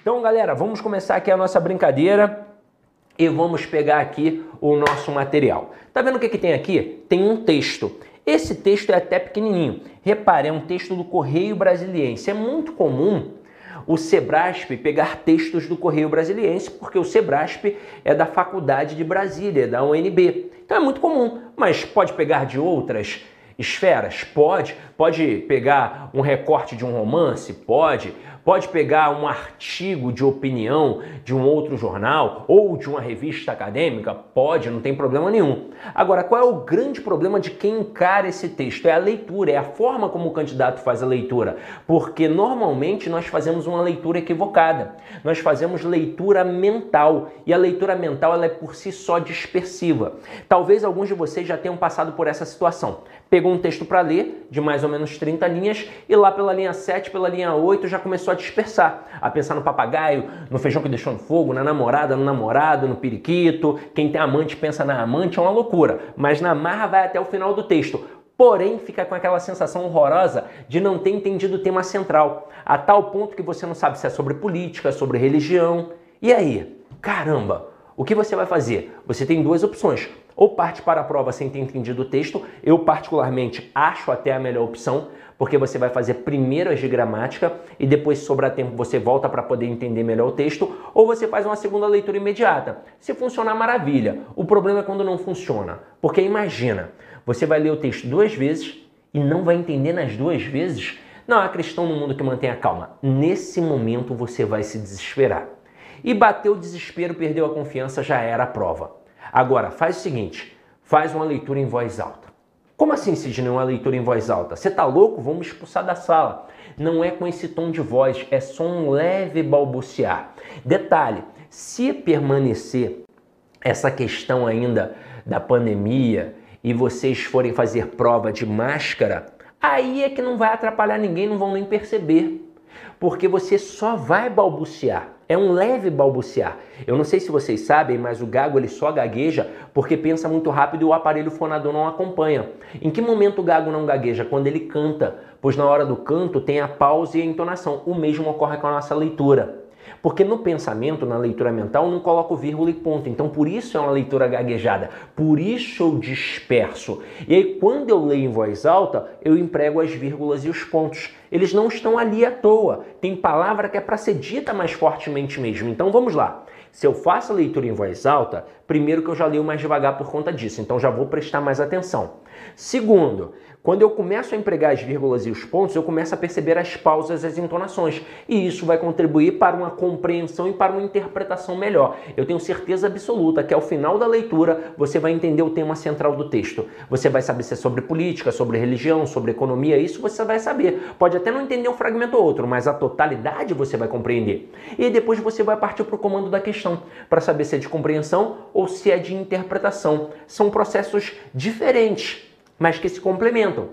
Então, galera, vamos começar aqui a nossa brincadeira e vamos pegar aqui o nosso material. Tá vendo o que, que tem aqui? Tem um texto. Esse texto é até pequenininho. Repare, é um texto do Correio Brasiliense. É muito comum o Sebrasp pegar textos do Correio Brasiliense, porque o Sebrasp é da Faculdade de Brasília, da UNB. Então é muito comum, mas pode pegar de outras esferas? Pode. Pode pegar um recorte de um romance? Pode. Pode pegar um artigo de opinião de um outro jornal ou de uma revista acadêmica? Pode, não tem problema nenhum. Agora, qual é o grande problema de quem encara esse texto? É a leitura, é a forma como o candidato faz a leitura. Porque normalmente nós fazemos uma leitura equivocada. Nós fazemos leitura mental e a leitura mental ela é por si só dispersiva. Talvez alguns de vocês já tenham passado por essa situação. Pegou um texto para ler de mais ou menos 30 linhas e lá pela linha 7, pela linha 8 já começou a dispersar, a pensar no papagaio, no feijão que deixou no fogo, na namorada, no namorado, no periquito. Quem tem amante pensa na amante, é uma loucura. Mas na marra vai até o final do texto. Porém, fica com aquela sensação horrorosa de não ter entendido o tema central, a tal ponto que você não sabe se é sobre política, sobre religião. E aí? Caramba! O que você vai fazer? Você tem duas opções. Ou parte para a prova sem ter entendido o texto, eu particularmente acho até a melhor opção, porque você vai fazer primeiro as de gramática e depois, se sobrar tempo, você volta para poder entender melhor o texto, ou você faz uma segunda leitura imediata. Se funcionar, maravilha. O problema é quando não funciona, porque imagina, você vai ler o texto duas vezes e não vai entender nas duas vezes. Não há cristão no mundo que mantenha calma. Nesse momento você vai se desesperar. E bateu o desespero, perdeu a confiança, já era a prova. Agora, faz o seguinte, faz uma leitura em voz alta. Como assim, Sidney, uma leitura em voz alta? Você tá louco? Vamos expulsar da sala. Não é com esse tom de voz, é só um leve balbuciar. Detalhe, se permanecer essa questão ainda da pandemia e vocês forem fazer prova de máscara, aí é que não vai atrapalhar ninguém, não vão nem perceber. Porque você só vai balbuciar. É um leve balbuciar. Eu não sei se vocês sabem, mas o gago ele só gagueja porque pensa muito rápido e o aparelho fonador não acompanha. Em que momento o gago não gagueja? Quando ele canta, pois na hora do canto tem a pausa e a entonação. O mesmo ocorre com a nossa leitura. Porque no pensamento, na leitura mental, não coloco vírgula e ponto. Então, por isso é uma leitura gaguejada. Por isso eu disperso. E aí, quando eu leio em voz alta, eu emprego as vírgulas e os pontos. Eles não estão ali à toa. Tem palavra que é para ser dita mais fortemente mesmo. Então, vamos lá. Se eu faço a leitura em voz alta, primeiro que eu já leio mais devagar por conta disso. Então, já vou prestar mais atenção. Segundo, quando eu começo a empregar as vírgulas e os pontos, eu começo a perceber as pausas e as entonações. E isso vai contribuir para uma compreensão e para uma interpretação melhor. Eu tenho certeza absoluta que ao final da leitura você vai entender o tema central do texto. Você vai saber se é sobre política, sobre religião, sobre economia, isso você vai saber. Pode até não entender um fragmento ou outro, mas a totalidade você vai compreender. E depois você vai partir para o comando da questão, para saber se é de compreensão ou se é de interpretação. São processos diferentes mas que se complementam.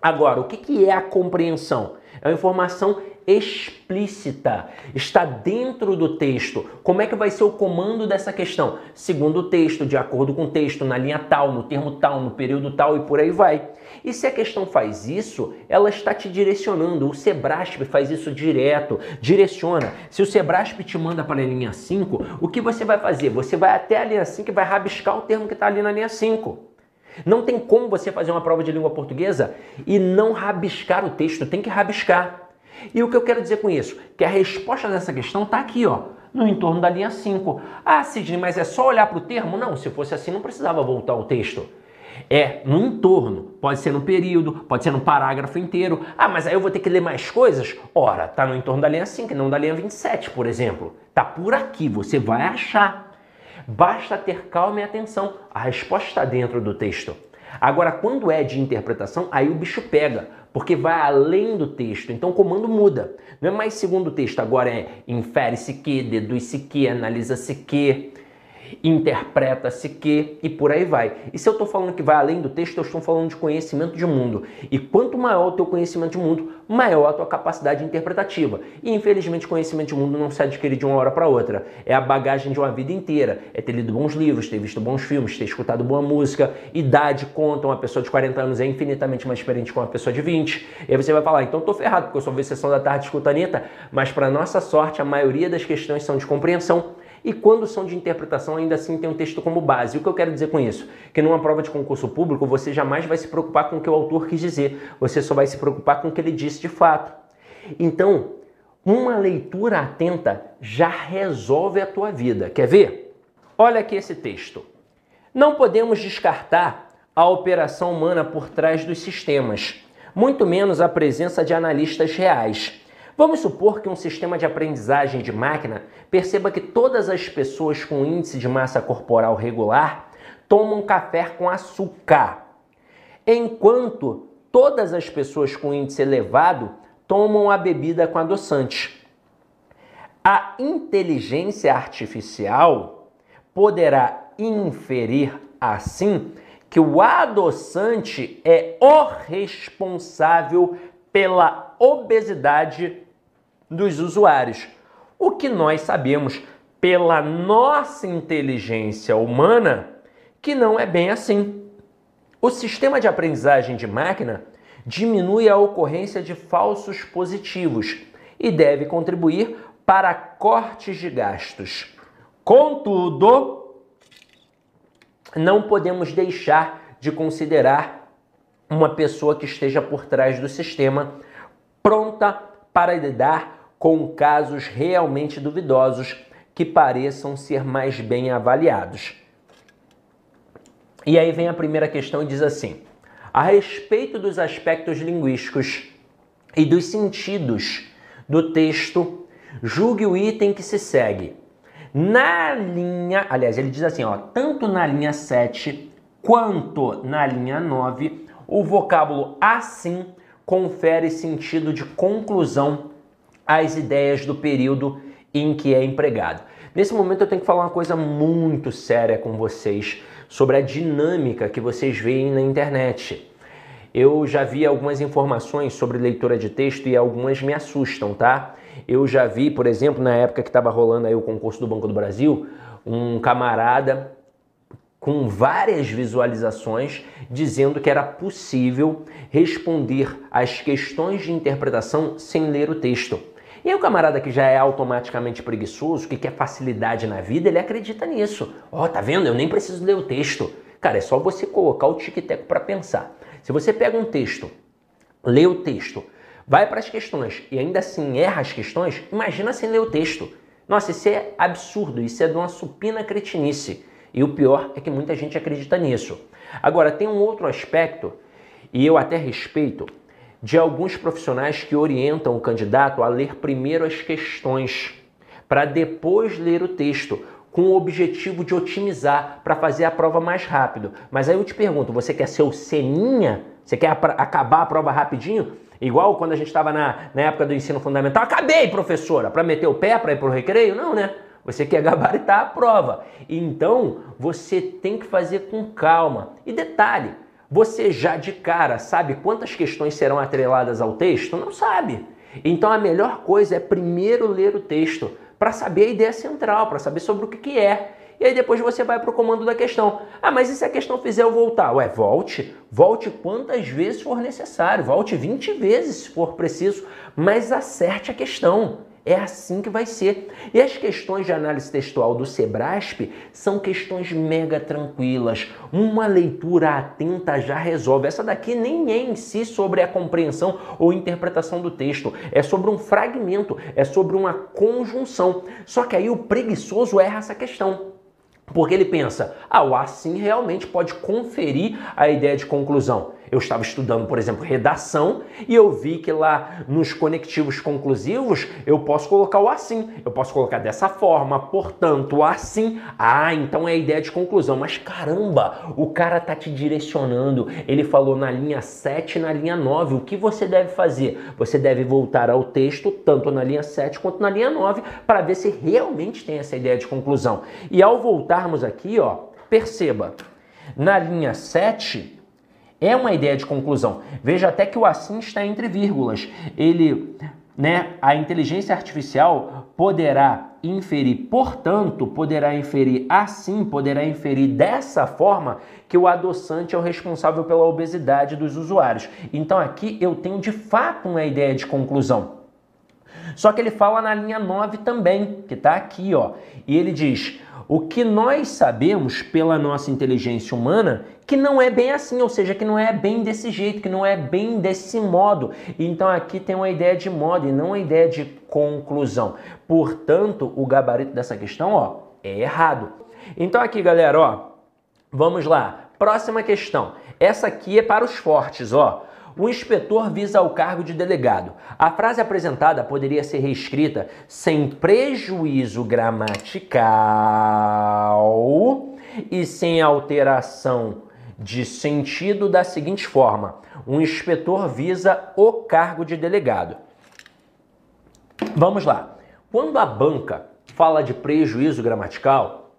Agora, o que é a compreensão? É uma informação explícita, está dentro do texto. Como é que vai ser o comando dessa questão? Segundo o texto, de acordo com o texto, na linha tal, no termo tal, no período tal e por aí vai. E se a questão faz isso, ela está te direcionando. O Sebrasp faz isso direto, direciona. Se o Sebrasp te manda para a linha 5, o que você vai fazer? Você vai até a linha 5 e vai rabiscar o termo que está ali na linha 5. Não tem como você fazer uma prova de língua portuguesa e não rabiscar o texto, tem que rabiscar. E o que eu quero dizer com isso? Que a resposta dessa questão está aqui, ó, no entorno da linha 5. Ah, Sidney, mas é só olhar para o termo? Não, se fosse assim não precisava voltar ao texto. É no entorno, pode ser no período, pode ser no parágrafo inteiro. Ah, mas aí eu vou ter que ler mais coisas? Ora, tá no entorno da linha 5, não da linha 27, por exemplo. Tá por aqui, você vai achar. Basta ter calma e atenção. A resposta está dentro do texto. Agora, quando é de interpretação, aí o bicho pega, porque vai além do texto. Então o comando muda. Não é mais segundo o texto, agora é infere-se que, deduz-se que, analisa-se que. Interpreta-se que e por aí vai. E se eu estou falando que vai além do texto, eu estou falando de conhecimento de mundo. E quanto maior o teu conhecimento de mundo, maior a tua capacidade interpretativa. E infelizmente, conhecimento de mundo não se adquire de uma hora para outra. É a bagagem de uma vida inteira. É ter lido bons livros, ter visto bons filmes, ter escutado boa música. Idade conta, uma pessoa de 40 anos é infinitamente mais experiente que uma pessoa de 20. E aí você vai falar, então tô ferrado, porque eu só vi sessão da tarde escuta Anitta. Mas para nossa sorte, a maioria das questões são de compreensão e quando são de interpretação, ainda assim tem um texto como base. O que eu quero dizer com isso? Que numa prova de concurso público, você jamais vai se preocupar com o que o autor quis dizer, você só vai se preocupar com o que ele disse de fato. Então, uma leitura atenta já resolve a tua vida. Quer ver? Olha aqui esse texto. Não podemos descartar a operação humana por trás dos sistemas, muito menos a presença de analistas reais. Vamos supor que um sistema de aprendizagem de máquina perceba que todas as pessoas com índice de massa corporal regular tomam café com açúcar, enquanto todas as pessoas com índice elevado tomam a bebida com adoçante. A inteligência artificial poderá inferir assim que o adoçante é o responsável pela obesidade dos usuários. O que nós sabemos pela nossa inteligência humana que não é bem assim. O sistema de aprendizagem de máquina diminui a ocorrência de falsos positivos e deve contribuir para cortes de gastos. Contudo, não podemos deixar de considerar uma pessoa que esteja por trás do sistema, pronta para lidar com casos realmente duvidosos que pareçam ser mais bem avaliados. E aí vem a primeira questão e diz assim: a respeito dos aspectos linguísticos e dos sentidos do texto, julgue o item que se segue. Na linha, aliás, ele diz assim, ó, tanto na linha 7 quanto na linha 9, o vocábulo assim confere sentido de conclusão às ideias do período em que é empregado. Nesse momento eu tenho que falar uma coisa muito séria com vocês sobre a dinâmica que vocês veem na internet. Eu já vi algumas informações sobre leitura de texto e algumas me assustam, tá? Eu já vi, por exemplo, na época que estava rolando aí o concurso do Banco do Brasil, um camarada com várias visualizações dizendo que era possível responder às questões de interpretação sem ler o texto. E aí o camarada que já é automaticamente preguiçoso, que quer facilidade na vida, ele acredita nisso. Ó, oh, tá vendo? Eu nem preciso ler o texto. Cara, é só você colocar o tic-tac para pensar. Se você pega um texto, lê o texto, vai para as questões e ainda assim erra as questões, imagina sem ler o texto. Nossa, isso é absurdo, isso é de uma supina cretinice. E o pior é que muita gente acredita nisso. Agora, tem um outro aspecto, e eu até respeito, de alguns profissionais que orientam o candidato a ler primeiro as questões, para depois ler o texto, com o objetivo de otimizar, para fazer a prova mais rápido. Mas aí eu te pergunto, você quer ser o Seninha? Você quer acabar a prova rapidinho? Igual quando a gente estava na, na época do ensino fundamental. Acabei, professora! Para meter o pé, para ir para o recreio? Não, né? Você quer gabaritar a prova. Então, você tem que fazer com calma. E detalhe, você já de cara sabe quantas questões serão atreladas ao texto? Não sabe. Então, a melhor coisa é primeiro ler o texto para saber a ideia central, para saber sobre o que, que é. E aí depois você vai para o comando da questão. Ah, mas e se a questão fizer eu voltar? Ué, volte. Volte quantas vezes for necessário. Volte 20 vezes se for preciso. Mas acerte a questão. É assim que vai ser. E as questões de análise textual do Sebrasp são questões mega tranquilas. Uma leitura atenta já resolve. Essa daqui nem é em si sobre a compreensão ou interpretação do texto. É sobre um fragmento, é sobre uma conjunção. Só que aí o preguiçoso erra essa questão. Porque ele pensa, ah, o assim realmente pode conferir a ideia de conclusão. Eu estava estudando, por exemplo, redação e eu vi que lá nos conectivos conclusivos eu posso colocar o assim. Eu posso colocar dessa forma, portanto, assim. Ah, então é a ideia de conclusão. Mas caramba, o cara tá te direcionando. Ele falou na linha 7 e na linha 9. O que você deve fazer? Você deve voltar ao texto, tanto na linha 7 quanto na linha 9, para ver se realmente tem essa ideia de conclusão. E ao voltarmos aqui, ó, perceba, na linha 7, é uma ideia de conclusão. Veja até que o assim está entre vírgulas. Ele, né, a inteligência artificial poderá inferir, portanto, poderá inferir assim, poderá inferir dessa forma que o adoçante é o responsável pela obesidade dos usuários. Então aqui eu tenho de fato uma ideia de conclusão. Só que ele fala na linha 9 também, que está aqui, ó. E ele diz: o que nós sabemos pela nossa inteligência humana que não é bem assim, ou seja, que não é bem desse jeito, que não é bem desse modo. Então aqui tem uma ideia de modo e não uma ideia de conclusão. Portanto, o gabarito dessa questão, ó, é errado. Então aqui, galera, ó, vamos lá. Próxima questão. Essa aqui é para os fortes, ó. O inspetor visa o cargo de delegado. A frase apresentada poderia ser reescrita sem prejuízo gramatical e sem alteração de sentido da seguinte forma: o inspetor visa o cargo de delegado. Vamos lá. Quando a banca fala de prejuízo gramatical,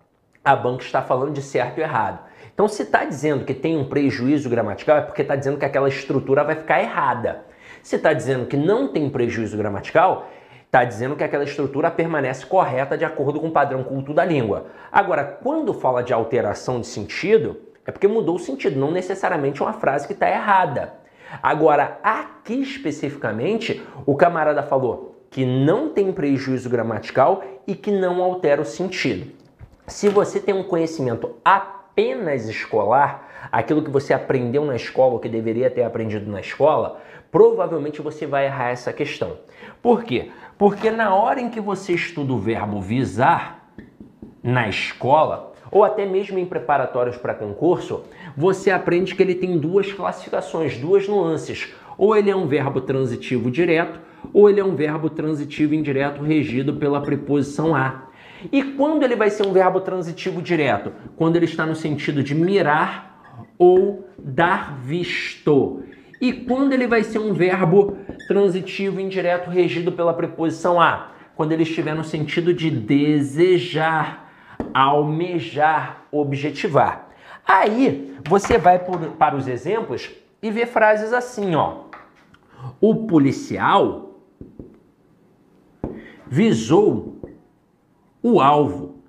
a banca está falando de certo e errado. Então, se está dizendo que tem um prejuízo gramatical, é porque está dizendo que aquela estrutura vai ficar errada. Se está dizendo que não tem prejuízo gramatical, está dizendo que aquela estrutura permanece correta de acordo com o padrão culto da língua. Agora, quando fala de alteração de sentido, é porque mudou o sentido, não necessariamente uma frase que está errada. Agora, aqui especificamente, o camarada falou que não tem prejuízo gramatical e que não altera o sentido. Se você tem um conhecimento apenas apenas escolar, aquilo que você aprendeu na escola, ou que deveria ter aprendido na escola, provavelmente você vai errar essa questão. Por quê? Porque na hora em que você estuda o verbo visar na escola, ou até mesmo em preparatórios para concurso, você aprende que ele tem duas classificações, duas nuances. Ou ele é um verbo transitivo direto, ou ele é um verbo transitivo indireto regido pela preposição a. E quando ele vai ser um verbo transitivo direto? Quando ele está no sentido de mirar ou dar visto. E quando ele vai ser um verbo transitivo indireto regido pela preposição a? Quando ele estiver no sentido de desejar, almejar, objetivar. Aí você vai por, para os exemplos e vê frases assim, ó. O policial visou o alvo.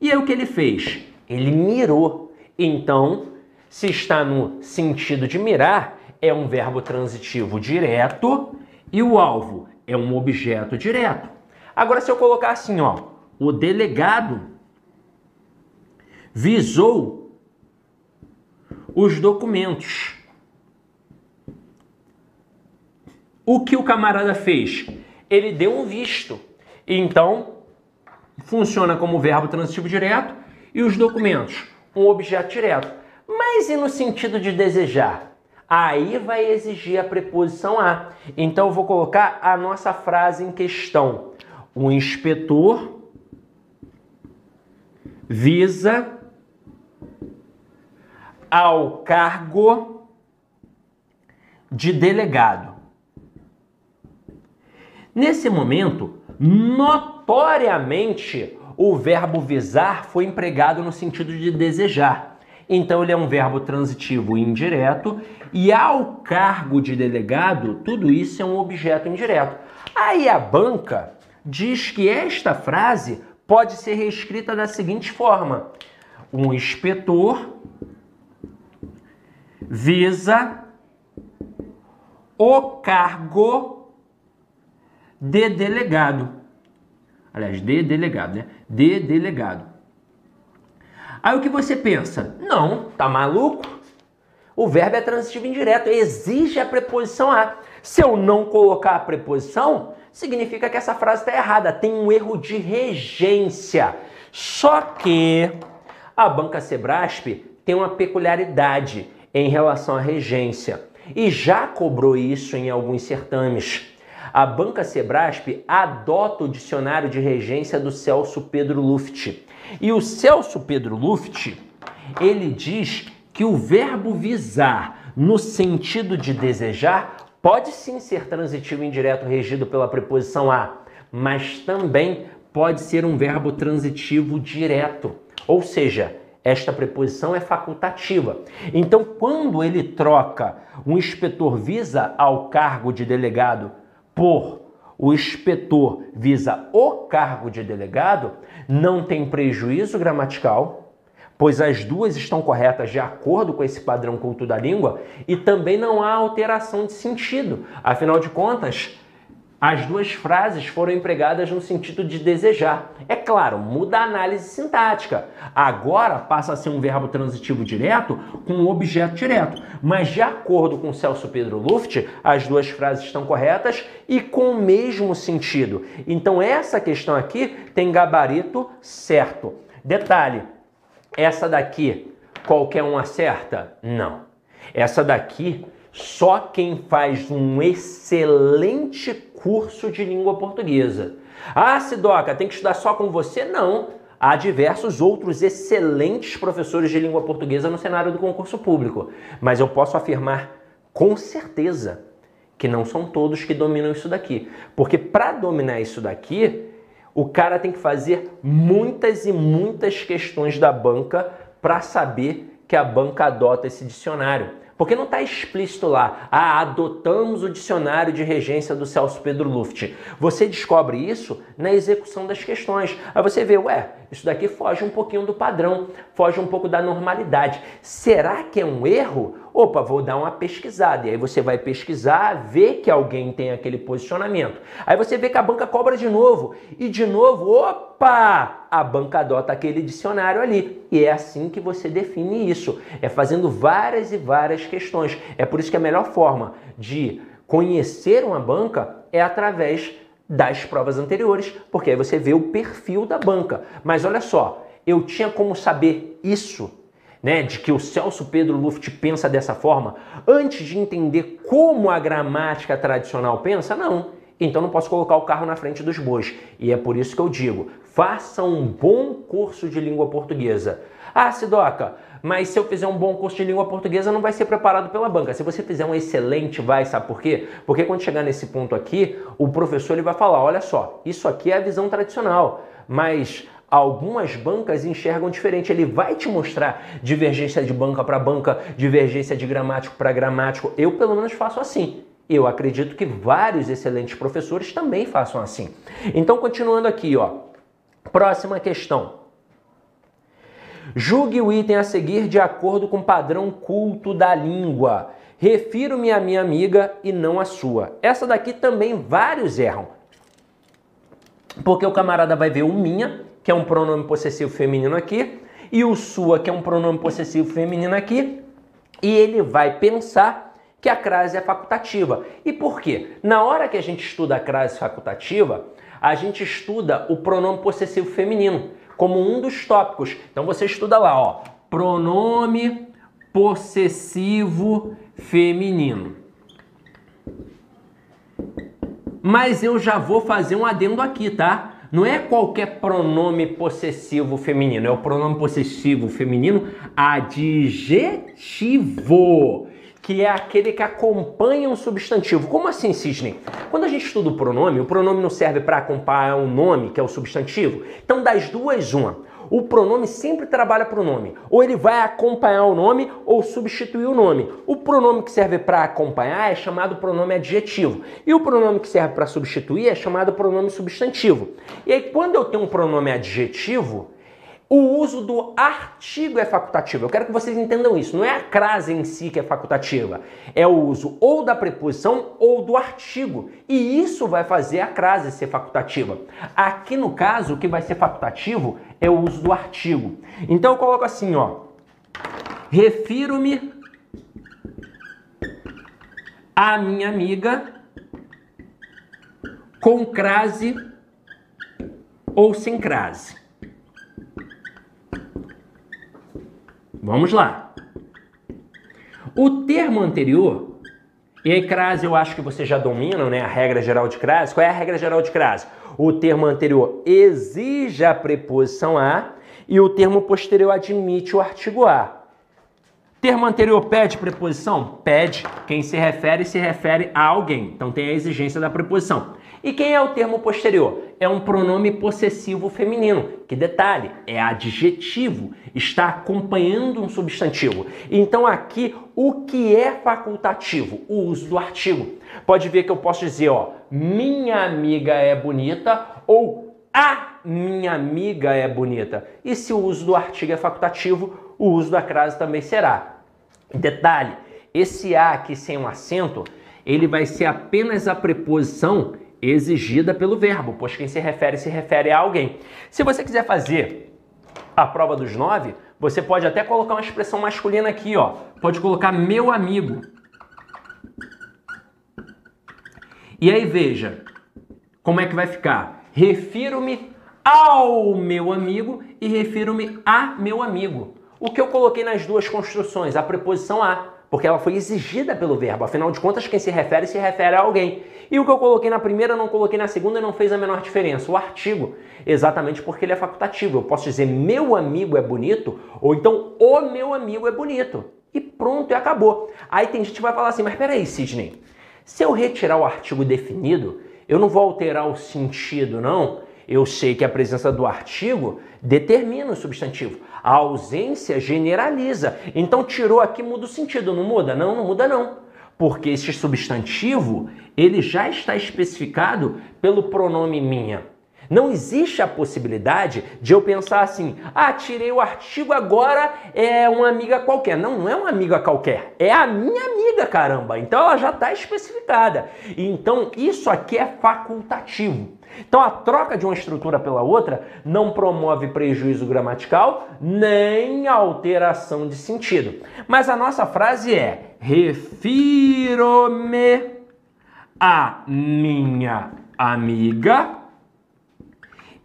E aí o que ele fez? Ele mirou. Então, se está no sentido de mirar, é um verbo transitivo direto e o alvo é um objeto direto. Agora, se eu colocar assim, ó, o delegado visou os documentos. O que o camarada fez? Ele deu um visto. Então, funciona como verbo transitivo direto e os documentos, um objeto direto. Mas e no sentido de desejar? Aí vai exigir a preposição a. Então eu vou colocar a nossa frase em questão. O inspetor visa ao cargo de delegado. Nesse momento, notoriamente o verbo visar foi empregado no sentido de desejar. Então ele é um verbo transitivo indireto e ao cargo de delegado, tudo isso é um objeto indireto. Aí a banca diz que esta frase pode ser reescrita da seguinte forma: um inspetor visa o cargo de delegado. Aliás, de delegado, né? De delegado. Aí o que você pensa? Não, tá maluco? O verbo é transitivo indireto, exige a preposição a. Se eu não colocar a preposição, significa que essa frase está errada, tem um erro de regência. Só que a banca Sebrasp tem uma peculiaridade em relação à regência e já cobrou isso em alguns certames. A banca Sebrasp adota o dicionário de regência do Celso Pedro Luft. E o Celso Pedro Luft, ele diz que o verbo visar no sentido de desejar pode sim ser transitivo indireto regido pela preposição a, mas também pode ser um verbo transitivo direto. Ou seja, esta preposição é facultativa. Então, quando ele troca um inspetor visa ao cargo de delegado por o inspetor visa o cargo de delegado, não tem prejuízo gramatical, pois as duas estão corretas de acordo com esse padrão culto da língua e também não há alteração de sentido. Afinal de contas, as duas frases foram empregadas no sentido de desejar. É claro, muda a análise sintática. Agora passa a ser um verbo transitivo direto com um objeto direto. Mas de acordo com Celso Pedro Luft, as duas frases estão corretas e com o mesmo sentido. Então essa questão aqui tem gabarito certo. Detalhe, essa daqui qualquer um acerta? Não. Essa daqui só quem faz um excelente curso de língua portuguesa. Ah, Sidoca, tem que estudar só com você? Não. Há diversos outros excelentes professores de língua portuguesa no cenário do concurso público, mas eu posso afirmar com certeza que não são todos que dominam isso daqui. Porque para dominar isso daqui, o cara tem que fazer muitas e muitas questões da banca para saber que a banca adota esse dicionário. Porque não está explícito lá, ah, adotamos o dicionário de regência do Celso Pedro Luft. Você descobre isso na execução das questões. Aí você vê, ué, isso daqui foge um pouquinho do padrão, foge um pouco da normalidade. Será que é um erro? Opa, vou dar uma pesquisada. E aí você vai pesquisar, ver que alguém tem aquele posicionamento. Aí você vê que a banca cobra de novo. E de novo, opa, a banca adota aquele dicionário ali. E é assim que você define isso. É fazendo várias e várias questões. É por isso que a melhor forma de conhecer uma banca é através das provas anteriores, porque aí você vê o perfil da banca. Mas olha só, eu tinha como saber isso né, de que o Celso Pedro Luft pensa dessa forma, antes de entender como a gramática tradicional pensa, não. Então não posso colocar o carro na frente dos bois. E é por isso que eu digo: faça um bom curso de língua portuguesa. Ah, Sidoca, mas se eu fizer um bom curso de língua portuguesa, não vai ser preparado pela banca. Se você fizer um excelente, vai, sabe por quê? Porque quando chegar nesse ponto aqui, o professor ele vai falar: olha só, isso aqui é a visão tradicional, mas algumas bancas enxergam diferente. Ele vai te mostrar divergência de banca para banca, divergência de gramático para gramático. Eu, pelo menos, faço assim. Eu acredito que vários excelentes professores também façam assim. Então, continuando aqui, ó. Próxima questão. Julgue o item a seguir de acordo com o padrão culto da língua. Refiro-me à minha amiga e não à sua. Essa daqui também vários erram. Porque o camarada vai ver o minha que é um pronome possessivo feminino aqui, e o sua, que é um pronome possessivo feminino aqui, e ele vai pensar que a crase é facultativa. E por quê? Na hora que a gente estuda a crase facultativa, a gente estuda o pronome possessivo feminino como um dos tópicos. Então você estuda lá, ó, pronome possessivo feminino. Mas eu já vou fazer um adendo aqui, tá? Não é qualquer pronome possessivo feminino, é o pronome possessivo feminino adjetivo, que é aquele que acompanha um substantivo. Como assim, Cisne? Quando a gente estuda o pronome, o pronome não serve para acompanhar um nome, que é o substantivo. Então, das duas, uma o pronome sempre trabalha para o nome. Ou ele vai acompanhar o nome ou substituir o nome. O pronome que serve para acompanhar é chamado pronome adjetivo. E o pronome que serve para substituir é chamado pronome substantivo. E aí, quando eu tenho um pronome adjetivo, o uso do artigo é facultativo. Eu quero que vocês entendam isso. Não é a crase em si que é facultativa. É o uso ou da preposição ou do artigo. E isso vai fazer a crase ser facultativa. Aqui no caso, o que vai ser facultativo é o uso do artigo. Então eu coloco assim, ó. Refiro-me à minha amiga com crase ou sem crase. Vamos lá. O termo anterior, e aí crase eu acho que vocês já dominam, né? A regra geral de crase. Qual é a regra geral de crase? O termo anterior exige a preposição a e o termo posterior admite o artigo a. Termo anterior pede preposição? Pede. Quem se refere se refere a alguém. Então tem a exigência da preposição. E quem é o termo posterior? É um pronome possessivo feminino. Que detalhe, é adjetivo, está acompanhando um substantivo. Então aqui, o que é facultativo? O uso do artigo. Pode ver que eu posso dizer, ó, minha amiga é bonita ou a minha amiga é bonita. E se o uso do artigo é facultativo, o uso da crase também será. Detalhe, esse a aqui sem um acento, ele vai ser apenas a preposição exigida pelo verbo, pois quem se refere se refere a alguém. Se você quiser fazer a prova dos nove, você pode até colocar uma expressão masculina aqui, ó. Pode colocar meu amigo. E aí veja como é que vai ficar. Refiro-me ao meu amigo e refiro-me a meu amigo. O que eu coloquei nas duas construções? A preposição a porque ela foi exigida pelo verbo. Afinal de contas, quem se refere se refere a alguém. E o que eu coloquei na primeira, não coloquei na segunda e não fez a menor diferença. O artigo, exatamente porque ele é facultativo. Eu posso dizer meu amigo é bonito ou então o meu amigo é bonito. E pronto, e acabou. Aí tem gente que vai falar assim, mas peraí, Sidney, se eu retirar o artigo definido, eu não vou alterar o sentido, não? Eu sei que a presença do artigo determina o substantivo. A ausência generaliza. Então tirou aqui muda o sentido, não muda? Não, não muda não. Porque este substantivo, ele já está especificado pelo pronome minha. Não existe a possibilidade de eu pensar assim: ah, tirei o artigo, agora é uma amiga qualquer. Não, não é uma amiga qualquer, é a minha amiga, caramba. Então ela já está especificada. Então isso aqui é facultativo. Então a troca de uma estrutura pela outra não promove prejuízo gramatical nem alteração de sentido. Mas a nossa frase é: refiro-me a minha amiga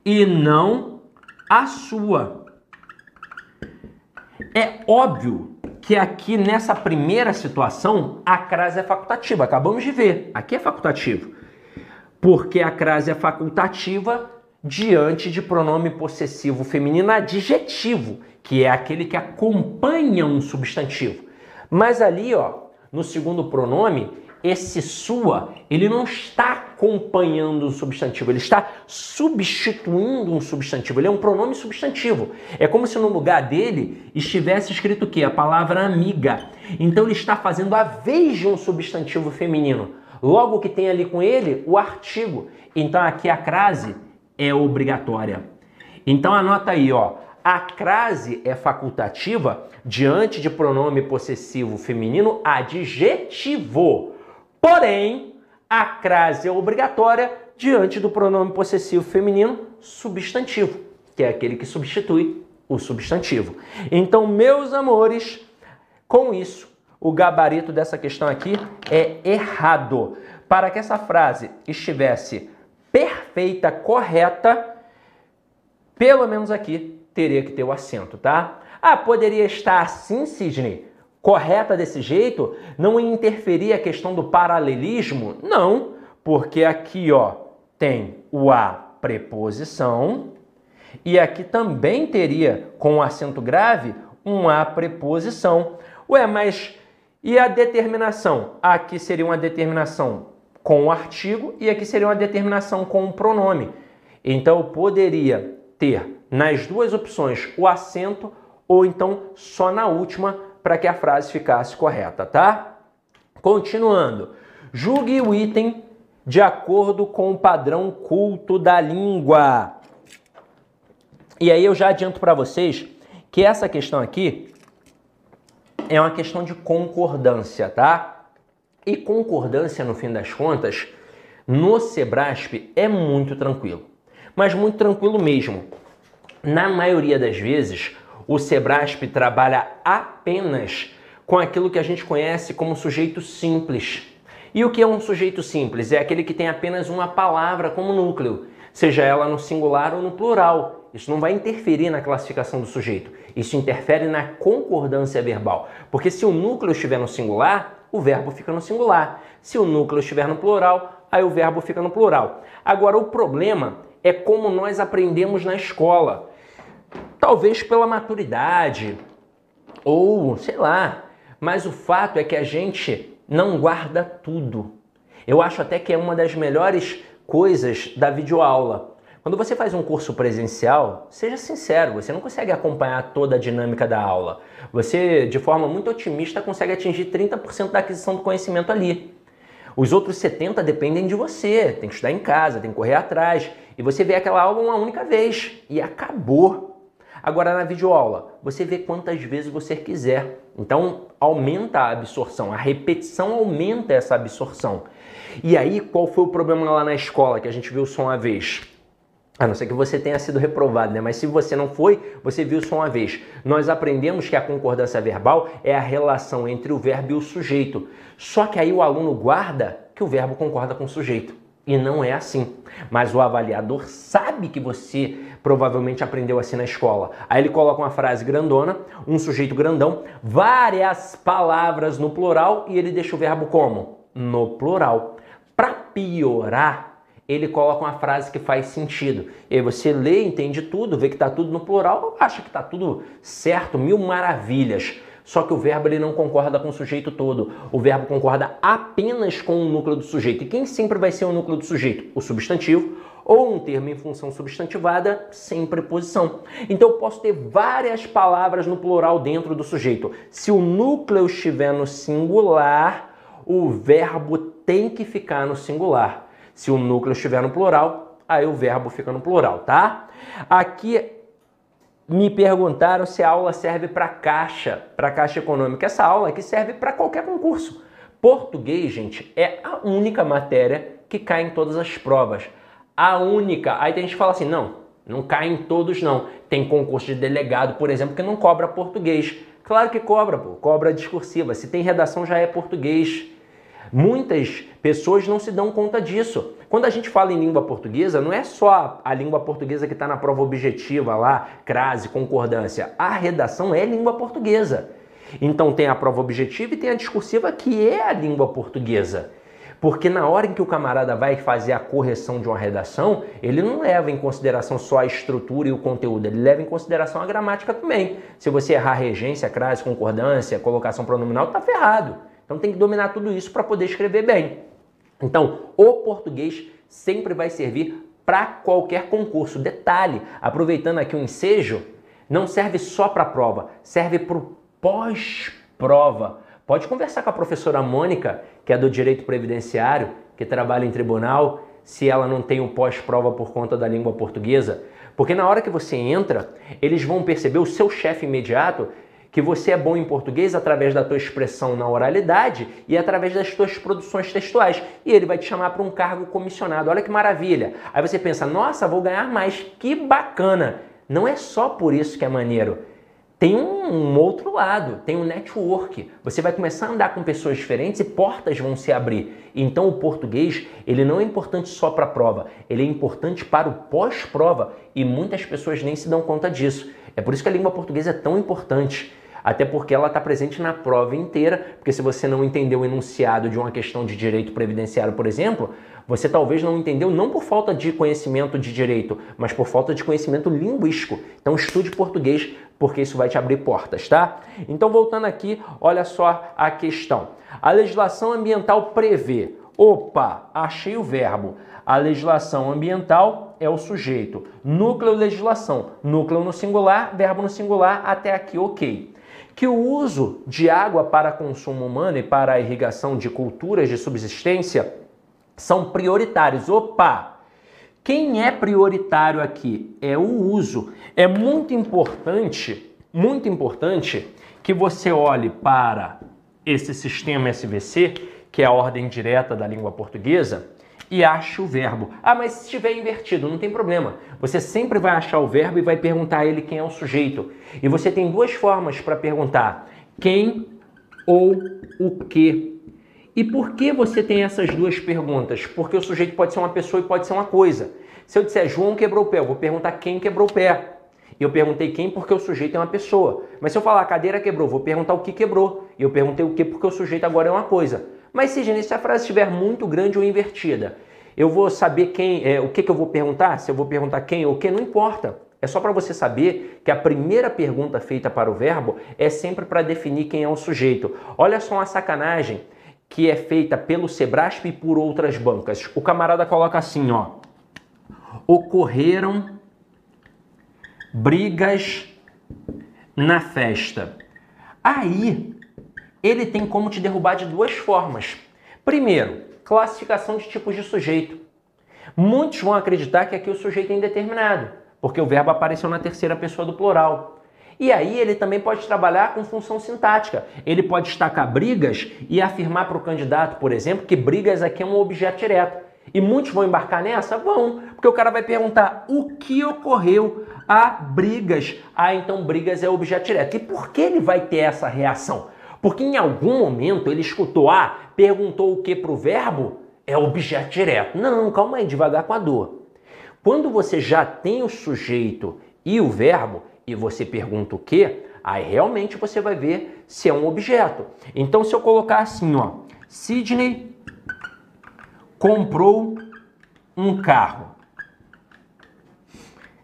e não a sua. É óbvio que aqui nessa primeira situação a crase é facultativa. Acabamos de ver, aqui é facultativo. Porque a crase é facultativa diante de pronome possessivo feminino adjetivo, que é aquele que acompanha um substantivo. Mas ali, ó, no segundo pronome, esse sua, ele não está acompanhando um substantivo, ele está substituindo um substantivo. Ele é um pronome substantivo. É como se no lugar dele estivesse escrito o quê? A palavra amiga. Então ele está fazendo a vez de um substantivo feminino. Logo que tem ali com ele o artigo. Então aqui a crase é obrigatória. Então anota aí, ó. A crase é facultativa diante de pronome possessivo feminino adjetivo. Porém, a crase é obrigatória diante do pronome possessivo feminino substantivo, que é aquele que substitui o substantivo. Então, meus amores, com isso, o gabarito dessa questão aqui é errado. Para que essa frase estivesse perfeita, correta, pelo menos aqui teria que ter o acento, tá? Ah, poderia estar assim, Sidney? correta desse jeito, não interferir a questão do paralelismo? Não, porque aqui ó, tem o a preposição e aqui também teria com o acento grave um a preposição. Ué, mas e a determinação? Aqui seria uma determinação com o artigo e aqui seria uma determinação com o pronome. Então eu poderia ter nas duas opções o acento ou então só na última para que a frase ficasse correta, tá? Continuando. Julgue o item de acordo com o padrão culto da língua. E aí eu já adianto para vocês que essa questão aqui é uma questão de concordância, tá? E concordância, no fim das contas, no Sebrasp é muito tranquilo. Mas muito tranquilo mesmo. Na maioria das vezes, o Sebrasp trabalha apenas com aquilo que a gente conhece como sujeito simples. E o que é um sujeito simples? É aquele que tem apenas uma palavra como núcleo, seja ela no singular ou no plural. Isso não vai interferir na classificação do sujeito. Isso interfere na concordância verbal. Porque se o núcleo estiver no singular, o verbo fica no singular. Se o núcleo estiver no plural, aí o verbo fica no plural. Agora, o problema é como nós aprendemos na escola. Talvez pela maturidade, ou sei lá, mas o fato é que a gente não guarda tudo. Eu acho até que é uma das melhores coisas da videoaula. Quando você faz um curso presencial, seja sincero, você não consegue acompanhar toda a dinâmica da aula. Você, de forma muito otimista, consegue atingir 30% da aquisição do conhecimento ali. Os outros 70 dependem de você, tem que estudar em casa, tem que correr atrás, e você vê aquela aula uma única vez e acabou. Agora na videoaula, você vê quantas vezes você quiser. Então aumenta a absorção, a repetição aumenta essa absorção. E aí, qual foi o problema lá na escola que a gente viu só uma vez? A não ser que você tenha sido reprovado, né? Mas se você não foi, você viu só uma vez. Nós aprendemos que a concordância verbal é a relação entre o verbo e o sujeito. Só que aí o aluno guarda que o verbo concorda com o sujeito. E não é assim. Mas o avaliador sabe que você provavelmente aprendeu assim na escola. Aí ele coloca uma frase grandona, um sujeito grandão, várias palavras no plural e ele deixa o verbo como? No plural. Para piorar, ele coloca uma frase que faz sentido. E aí você lê, entende tudo, vê que está tudo no plural, acha que está tudo certo, mil maravilhas. Só que o verbo ele não concorda com o sujeito todo. O verbo concorda apenas com o núcleo do sujeito. E quem sempre vai ser o núcleo do sujeito? O substantivo ou um termo em função substantivada sem preposição. Então eu posso ter várias palavras no plural dentro do sujeito. Se o núcleo estiver no singular, o verbo tem que ficar no singular. Se o núcleo estiver no plural, aí o verbo fica no plural, tá? Aqui me perguntaram se a aula serve para caixa, para caixa econômica. Essa aula aqui serve para qualquer concurso. Português, gente, é a única matéria que cai em todas as provas. A única. Aí tem gente que fala assim: não, não cai em todos, não. Tem concurso de delegado, por exemplo, que não cobra português. Claro que cobra, pô, cobra discursiva. Se tem redação, já é português. Muitas pessoas não se dão conta disso. Quando a gente fala em língua portuguesa, não é só a língua portuguesa que está na prova objetiva lá, crase, concordância. A redação é língua portuguesa. Então tem a prova objetiva e tem a discursiva que é a língua portuguesa. Porque na hora em que o camarada vai fazer a correção de uma redação, ele não leva em consideração só a estrutura e o conteúdo, ele leva em consideração a gramática também. Se você errar regência, crase, concordância, colocação pronominal, tá ferrado. Então tem que dominar tudo isso para poder escrever bem. Então, o português sempre vai servir para qualquer concurso. Detalhe, aproveitando aqui o ensejo, não serve só para a prova, serve para o pós-prova. Pode conversar com a professora Mônica, que é do direito previdenciário, que trabalha em tribunal, se ela não tem o pós-prova por conta da língua portuguesa. Porque na hora que você entra, eles vão perceber, o seu chefe imediato que você é bom em português através da tua expressão na oralidade e através das tuas produções textuais. E ele vai te chamar para um cargo comissionado. Olha que maravilha. Aí você pensa: "Nossa, vou ganhar mais. Que bacana". Não é só por isso que é maneiro. Tem um, outro lado, tem um network. Você vai começar a andar com pessoas diferentes e portas vão se abrir. Então o português, ele não é importante só para a prova, ele é importante para o pós-prova e muitas pessoas nem se dão conta disso. É por isso que a língua portuguesa é tão importante até porque ela está presente na prova inteira, porque se você não entendeu o enunciado de uma questão de direito previdenciário, por exemplo, você talvez não entendeu não por falta de conhecimento de direito, mas por falta de conhecimento linguístico. Então estude português, porque isso vai te abrir portas, tá? Então voltando aqui, olha só a questão. A legislação ambiental prevê. Opa, achei o verbo. A legislação ambiental é o sujeito. Núcleo legislação. Núcleo no singular, verbo no singular, até aqui ok que o uso de água para consumo humano e para a irrigação de culturas de subsistência são prioritários. Opa! Quem é prioritário aqui? É o uso. É muito importante, muito importante que você olhe para esse sistema SVC, que é a ordem direta da língua portuguesa, e ache o verbo. Ah, mas se estiver invertido, não tem problema. Você sempre vai achar o verbo e vai perguntar a ele quem é o sujeito. E você tem duas formas para perguntar: quem ou o que. E por que você tem essas duas perguntas? Porque o sujeito pode ser uma pessoa e pode ser uma coisa. Se eu disser João quebrou o pé, eu vou perguntar quem quebrou o pé. Eu perguntei quem porque o sujeito é uma pessoa. Mas se eu falar a cadeira quebrou, vou perguntar o que quebrou. E eu perguntei o que porque o sujeito agora é uma coisa. Mas se, se a frase estiver muito grande ou invertida, eu vou saber quem, é, o que, que eu vou perguntar? Se eu vou perguntar quem ou quem, não importa. É só para você saber que a primeira pergunta feita para o verbo é sempre para definir quem é o sujeito. Olha só uma sacanagem que é feita pelo Sebrasp e por outras bancas. O camarada coloca assim, ó. Ocorreram brigas na festa. Aí, ele tem como te derrubar de duas formas. Primeiro, classificação de tipos de sujeito. Muitos vão acreditar que aqui o sujeito é indeterminado porque o verbo apareceu na terceira pessoa do plural. E aí ele também pode trabalhar com função sintática. Ele pode destacar brigas e afirmar para o candidato, por exemplo, que brigas aqui é um objeto direto. E muitos vão embarcar nessa? Vão, porque o cara vai perguntar o que ocorreu a brigas. Ah, então brigas é objeto direto. E por que ele vai ter essa reação? Porque em algum momento ele escutou, ah, perguntou o que para o verbo? É objeto direto. Não, calma aí, devagar com a dor. Quando você já tem o sujeito e o verbo e você pergunta o que, aí realmente você vai ver se é um objeto. Então, se eu colocar assim, ó, Sidney comprou um carro.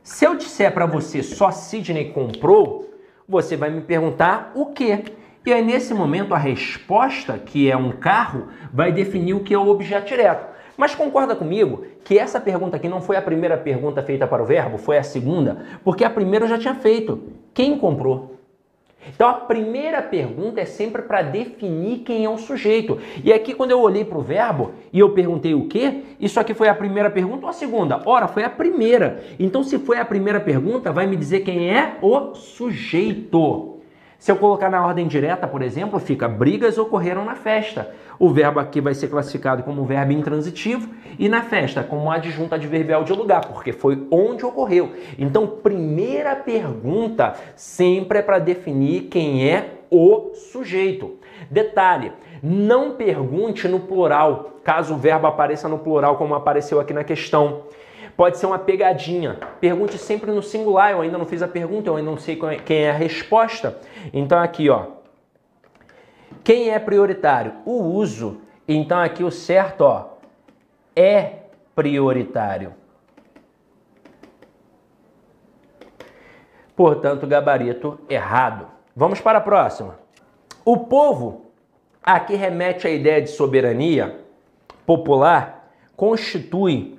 Se eu disser para você só Sidney comprou, você vai me perguntar o que. E aí, nesse momento, a resposta, que é um carro, vai definir o que é o objeto direto. Mas concorda comigo que essa pergunta aqui não foi a primeira pergunta feita para o verbo, foi a segunda, porque a primeira eu já tinha feito. Quem comprou? Então a primeira pergunta é sempre para definir quem é o sujeito. E aqui quando eu olhei para o verbo e eu perguntei o quê, isso aqui foi a primeira pergunta ou a segunda? Ora, foi a primeira. Então se foi a primeira pergunta, vai me dizer quem é o sujeito. Se eu colocar na ordem direta, por exemplo, fica brigas ocorreram na festa. O verbo aqui vai ser classificado como verbo intransitivo e na festa como adjunto adverbial de lugar, porque foi onde ocorreu. Então, primeira pergunta sempre é para definir quem é o sujeito. Detalhe, não pergunte no plural, caso o verbo apareça no plural como apareceu aqui na questão. Pode ser uma pegadinha. Pergunte sempre no singular. Eu ainda não fiz a pergunta, eu ainda não sei é, quem é a resposta. Então aqui, ó. Quem é prioritário? O uso. Então aqui o certo, ó, é prioritário. Portanto, gabarito errado. Vamos para a próxima. O povo aqui remete à ideia de soberania popular, constitui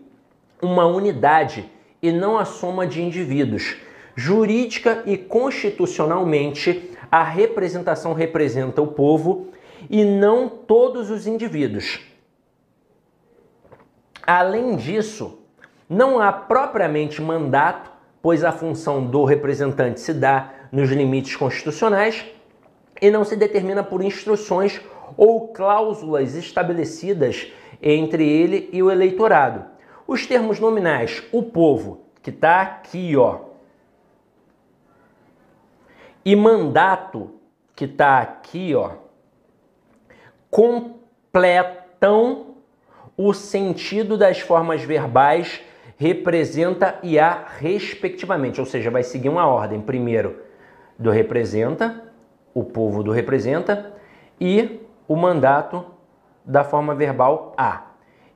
uma unidade e não a soma de indivíduos. Jurídica e constitucionalmente, a representação representa o povo e não todos os indivíduos. Além disso, não há propriamente mandato, pois a função do representante se dá nos limites constitucionais e não se determina por instruções ou cláusulas estabelecidas entre ele e o eleitorado. Os termos nominais, o povo, que está aqui, ó, e mandato, que está aqui, ó, completam o sentido das formas verbais representa e a respectivamente, ou seja, vai seguir uma ordem. Primeiro do representa, o povo do representa e o mandato da forma verbal a.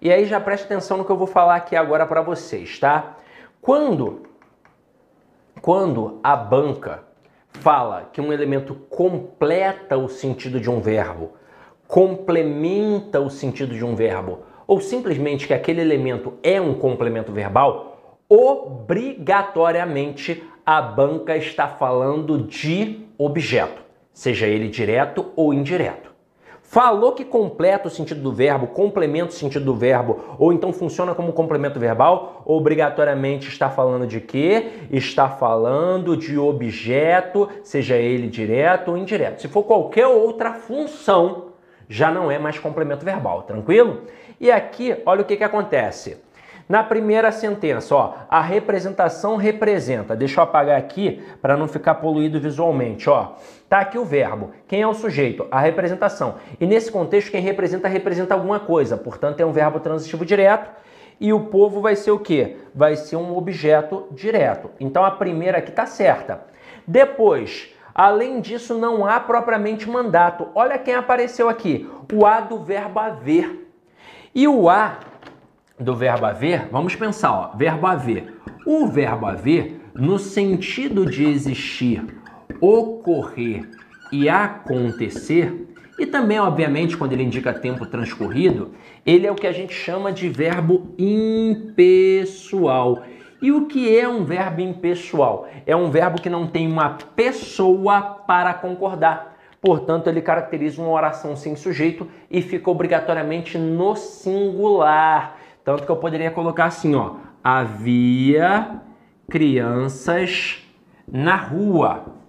E aí já preste atenção no que eu vou falar aqui agora para vocês, tá? Quando quando a banca fala que um elemento completa o sentido de um verbo, complementa o sentido de um verbo, ou simplesmente que aquele elemento é um complemento verbal, obrigatoriamente a banca está falando de objeto, seja ele direto ou indireto. Falou que completa o sentido do verbo, complementa o sentido do verbo, ou então funciona como complemento verbal, obrigatoriamente está falando de quê? Está falando de objeto, seja ele direto ou indireto. Se for qualquer outra função, já não é mais complemento verbal, tranquilo? E aqui, olha o que, que acontece. Na primeira sentença, ó, a representação representa. Deixa eu apagar aqui para não ficar poluído visualmente, ó. Tá aqui o verbo. Quem é o sujeito? A representação. E nesse contexto, quem representa representa alguma coisa. Portanto, é um verbo transitivo direto. e o povo vai ser o quê? Vai ser um objeto direto. Então a primeira aqui está certa. Depois, além disso, não há propriamente mandato. Olha quem apareceu aqui, o A do verbo haver. E o A do verbo haver, vamos pensar, ó, verbo haver. O verbo haver, no sentido de existir, ocorrer e acontecer, e também, obviamente, quando ele indica tempo transcorrido, ele é o que a gente chama de verbo impessoal. E o que é um verbo impessoal? É um verbo que não tem uma pessoa para concordar. Portanto, ele caracteriza uma oração sem sujeito e fica obrigatoriamente no singular. Tanto que eu poderia colocar assim, ó: havia crianças na rua.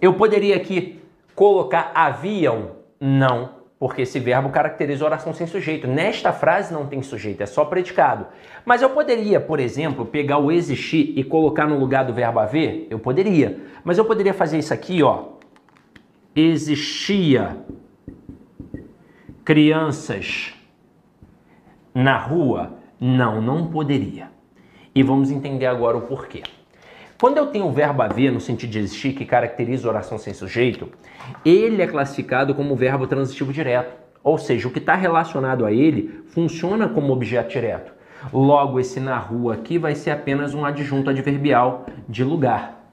Eu poderia aqui colocar haviam? Não, porque esse verbo caracteriza oração sem sujeito. Nesta frase não tem sujeito, é só predicado. Mas eu poderia, por exemplo, pegar o existir e colocar no lugar do verbo haver? Eu poderia. Mas eu poderia fazer isso aqui, ó. Existia crianças na rua? Não, não poderia. E vamos entender agora o porquê. Quando eu tenho o verbo haver no sentido de existir, que caracteriza oração sem sujeito, ele é classificado como verbo transitivo direto. Ou seja, o que está relacionado a ele funciona como objeto direto. Logo, esse na rua aqui vai ser apenas um adjunto adverbial de lugar.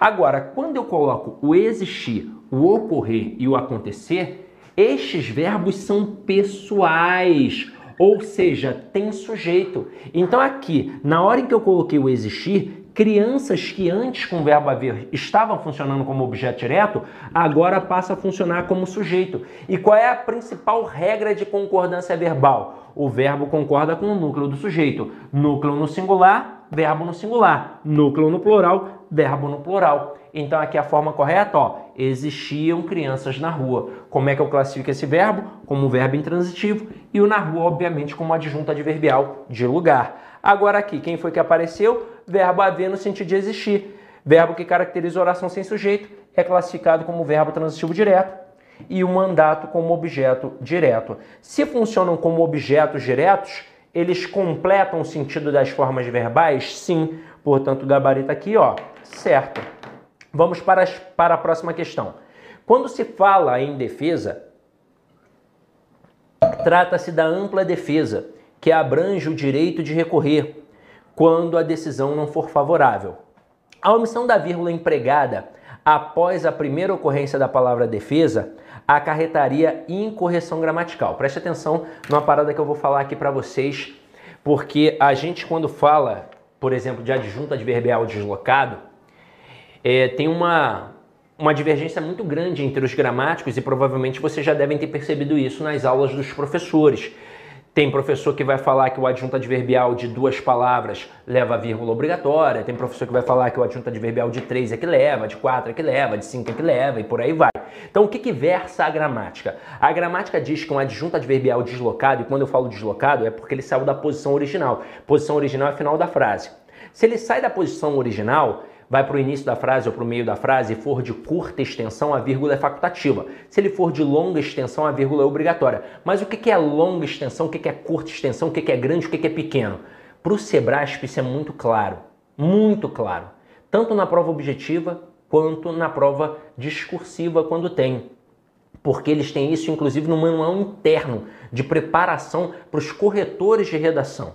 Agora, quando eu coloco o existir, o ocorrer e o acontecer, estes verbos são pessoais, ou seja, tem sujeito. Então aqui, na hora em que eu coloquei o existir, crianças que antes com verbo haver estavam funcionando como objeto direto, agora passa a funcionar como sujeito. E qual é a principal regra de concordância verbal? O verbo concorda com o núcleo do sujeito. Núcleo no singular, verbo no singular. Núcleo no plural, verbo no plural. Então aqui a forma correta, ó, existiam crianças na rua. Como é que eu classifico esse verbo? Como verbo intransitivo e o na rua, obviamente, como adjunto adverbial de lugar. Agora aqui, quem foi que apareceu? Verbo haver no sentido de existir. Verbo que caracteriza oração sem sujeito é classificado como verbo transitivo direto e o mandato como objeto direto. Se funcionam como objetos diretos, eles completam o sentido das formas verbais? Sim. Portanto, o gabarito aqui, ó, certo. Vamos para, as, para a próxima questão. Quando se fala em defesa, trata-se da ampla defesa que abrange o direito de recorrer quando a decisão não for favorável. A omissão da vírgula empregada após a primeira ocorrência da palavra defesa acarretaria incorreção gramatical. Preste atenção numa parada que eu vou falar aqui para vocês, porque a gente quando fala, por exemplo, de adjunto adverbial deslocado, é, tem uma, uma divergência muito grande entre os gramáticos e provavelmente vocês já devem ter percebido isso nas aulas dos professores. Tem professor que vai falar que o adjunto adverbial de duas palavras leva a vírgula obrigatória, tem professor que vai falar que o adjunto adverbial de três é que leva, de quatro é que leva, de cinco é que leva e por aí vai. Então o que, que versa a gramática? A gramática diz que um adjunto adverbial deslocado, e quando eu falo deslocado é porque ele saiu da posição original. Posição original é final da frase. Se ele sai da posição original, vai para o início da frase ou para o meio da frase e for de curta extensão, a vírgula é facultativa. Se ele for de longa extensão, a vírgula é obrigatória. Mas o que é longa extensão, o que é curta extensão, o que é grande, o que é pequeno? Para o Sebrasp isso é muito claro, muito claro. Tanto na prova objetiva quanto na prova discursiva quando tem. Porque eles têm isso, inclusive, no manual interno de preparação para os corretores de redação.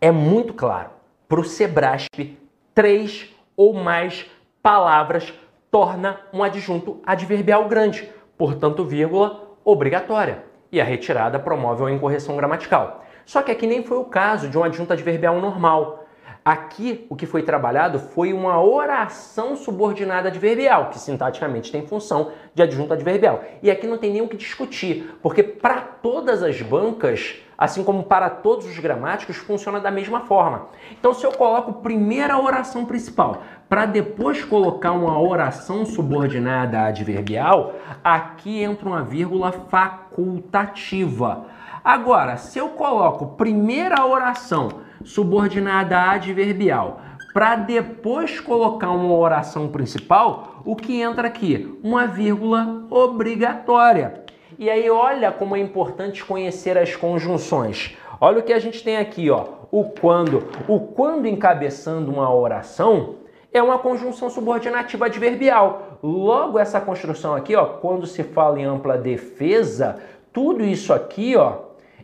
É muito claro. Para o Sebrasp, três ou mais palavras torna um adjunto adverbial grande, portanto, vírgula obrigatória. E a retirada promove uma incorreção gramatical. Só que aqui nem foi o caso de um adjunto adverbial normal. Aqui, o que foi trabalhado foi uma oração subordinada adverbial, que sintaticamente tem função de adjunto adverbial. E aqui não tem nem o que discutir, porque para todas as bancas, assim como para todos os gramáticos, funciona da mesma forma. Então, se eu coloco primeiro a oração principal, para depois colocar uma oração subordinada adverbial, aqui entra uma vírgula facultativa. Agora, se eu coloco primeira oração subordinada adverbial, para depois colocar uma oração principal, o que entra aqui? Uma vírgula obrigatória. E aí olha como é importante conhecer as conjunções. Olha o que a gente tem aqui, ó. O quando. O quando encabeçando uma oração é uma conjunção subordinativa adverbial. Logo essa construção aqui, ó, quando se fala em ampla defesa, tudo isso aqui, ó,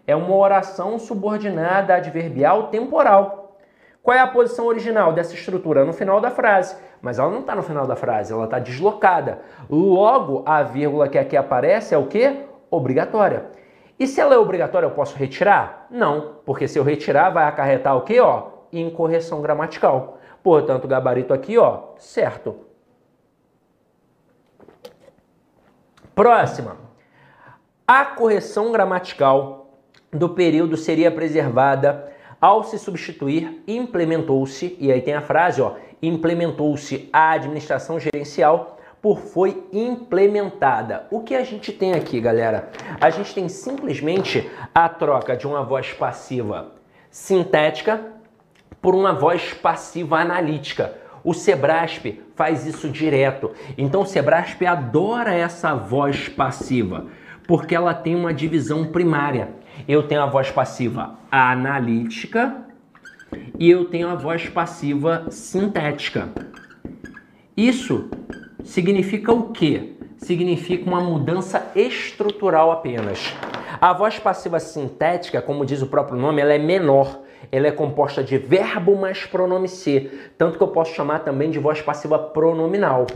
é uma oração subordinada adverbial temporal. Qual é a posição original dessa estrutura? No final da frase. Mas ela não está no final da frase, ela está deslocada. Logo, a vírgula que aqui aparece é o que? Obrigatória. E se ela é obrigatória, eu posso retirar? Não, porque se eu retirar, vai acarretar o que? Ó, incorreção gramatical. Portanto, gabarito aqui, ó, certo. Próxima. A correção gramatical do período seria preservada ao se substituir implementou-se, e aí tem a frase, ó, implementou-se a administração gerencial por foi implementada. O que a gente tem aqui, galera? A gente tem simplesmente a troca de uma voz passiva sintética por uma voz passiva analítica. O Sebrasp faz isso direto. Então o Sebrasp adora essa voz passiva, porque ela tem uma divisão primária. Eu tenho a voz passiva analítica e eu tenho a voz passiva sintética. Isso significa o quê? Significa uma mudança estrutural apenas. A voz passiva sintética, como diz o próprio nome, ela é menor. Ela é composta de verbo mais pronome ser, tanto que eu posso chamar também de voz passiva pronominal.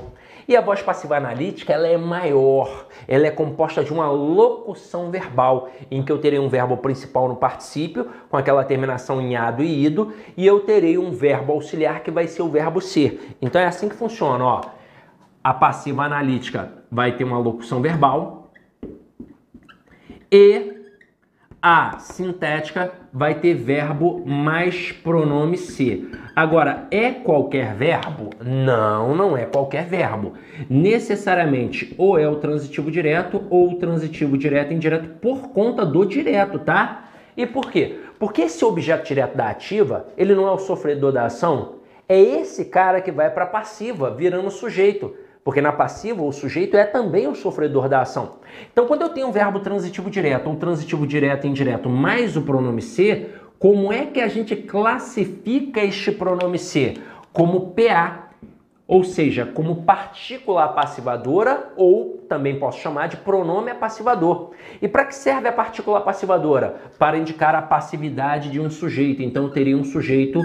E a voz passiva analítica ela é maior, ela é composta de uma locução verbal, em que eu terei um verbo principal no particípio, com aquela terminação em ado e ido, e eu terei um verbo auxiliar que vai ser o verbo ser. Então é assim que funciona, ó. A passiva analítica vai ter uma locução verbal e a sintética vai ter verbo mais pronome ser. Agora, é qualquer verbo? Não, não é qualquer verbo. Necessariamente ou é o transitivo direto ou o transitivo direto e indireto por conta do direto, tá? E por quê? Porque esse objeto direto da ativa, ele não é o sofredor da ação, é esse cara que vai para passiva, virando sujeito. Porque na passiva o sujeito é também o sofredor da ação. Então, quando eu tenho um verbo transitivo direto ou transitivo direto e indireto mais o pronome ser, como é que a gente classifica este pronome ser? Como PA, ou seja, como partícula passivadora ou também posso chamar de pronome apassivador. E para que serve a partícula passivadora? Para indicar a passividade de um sujeito. Então, teria um sujeito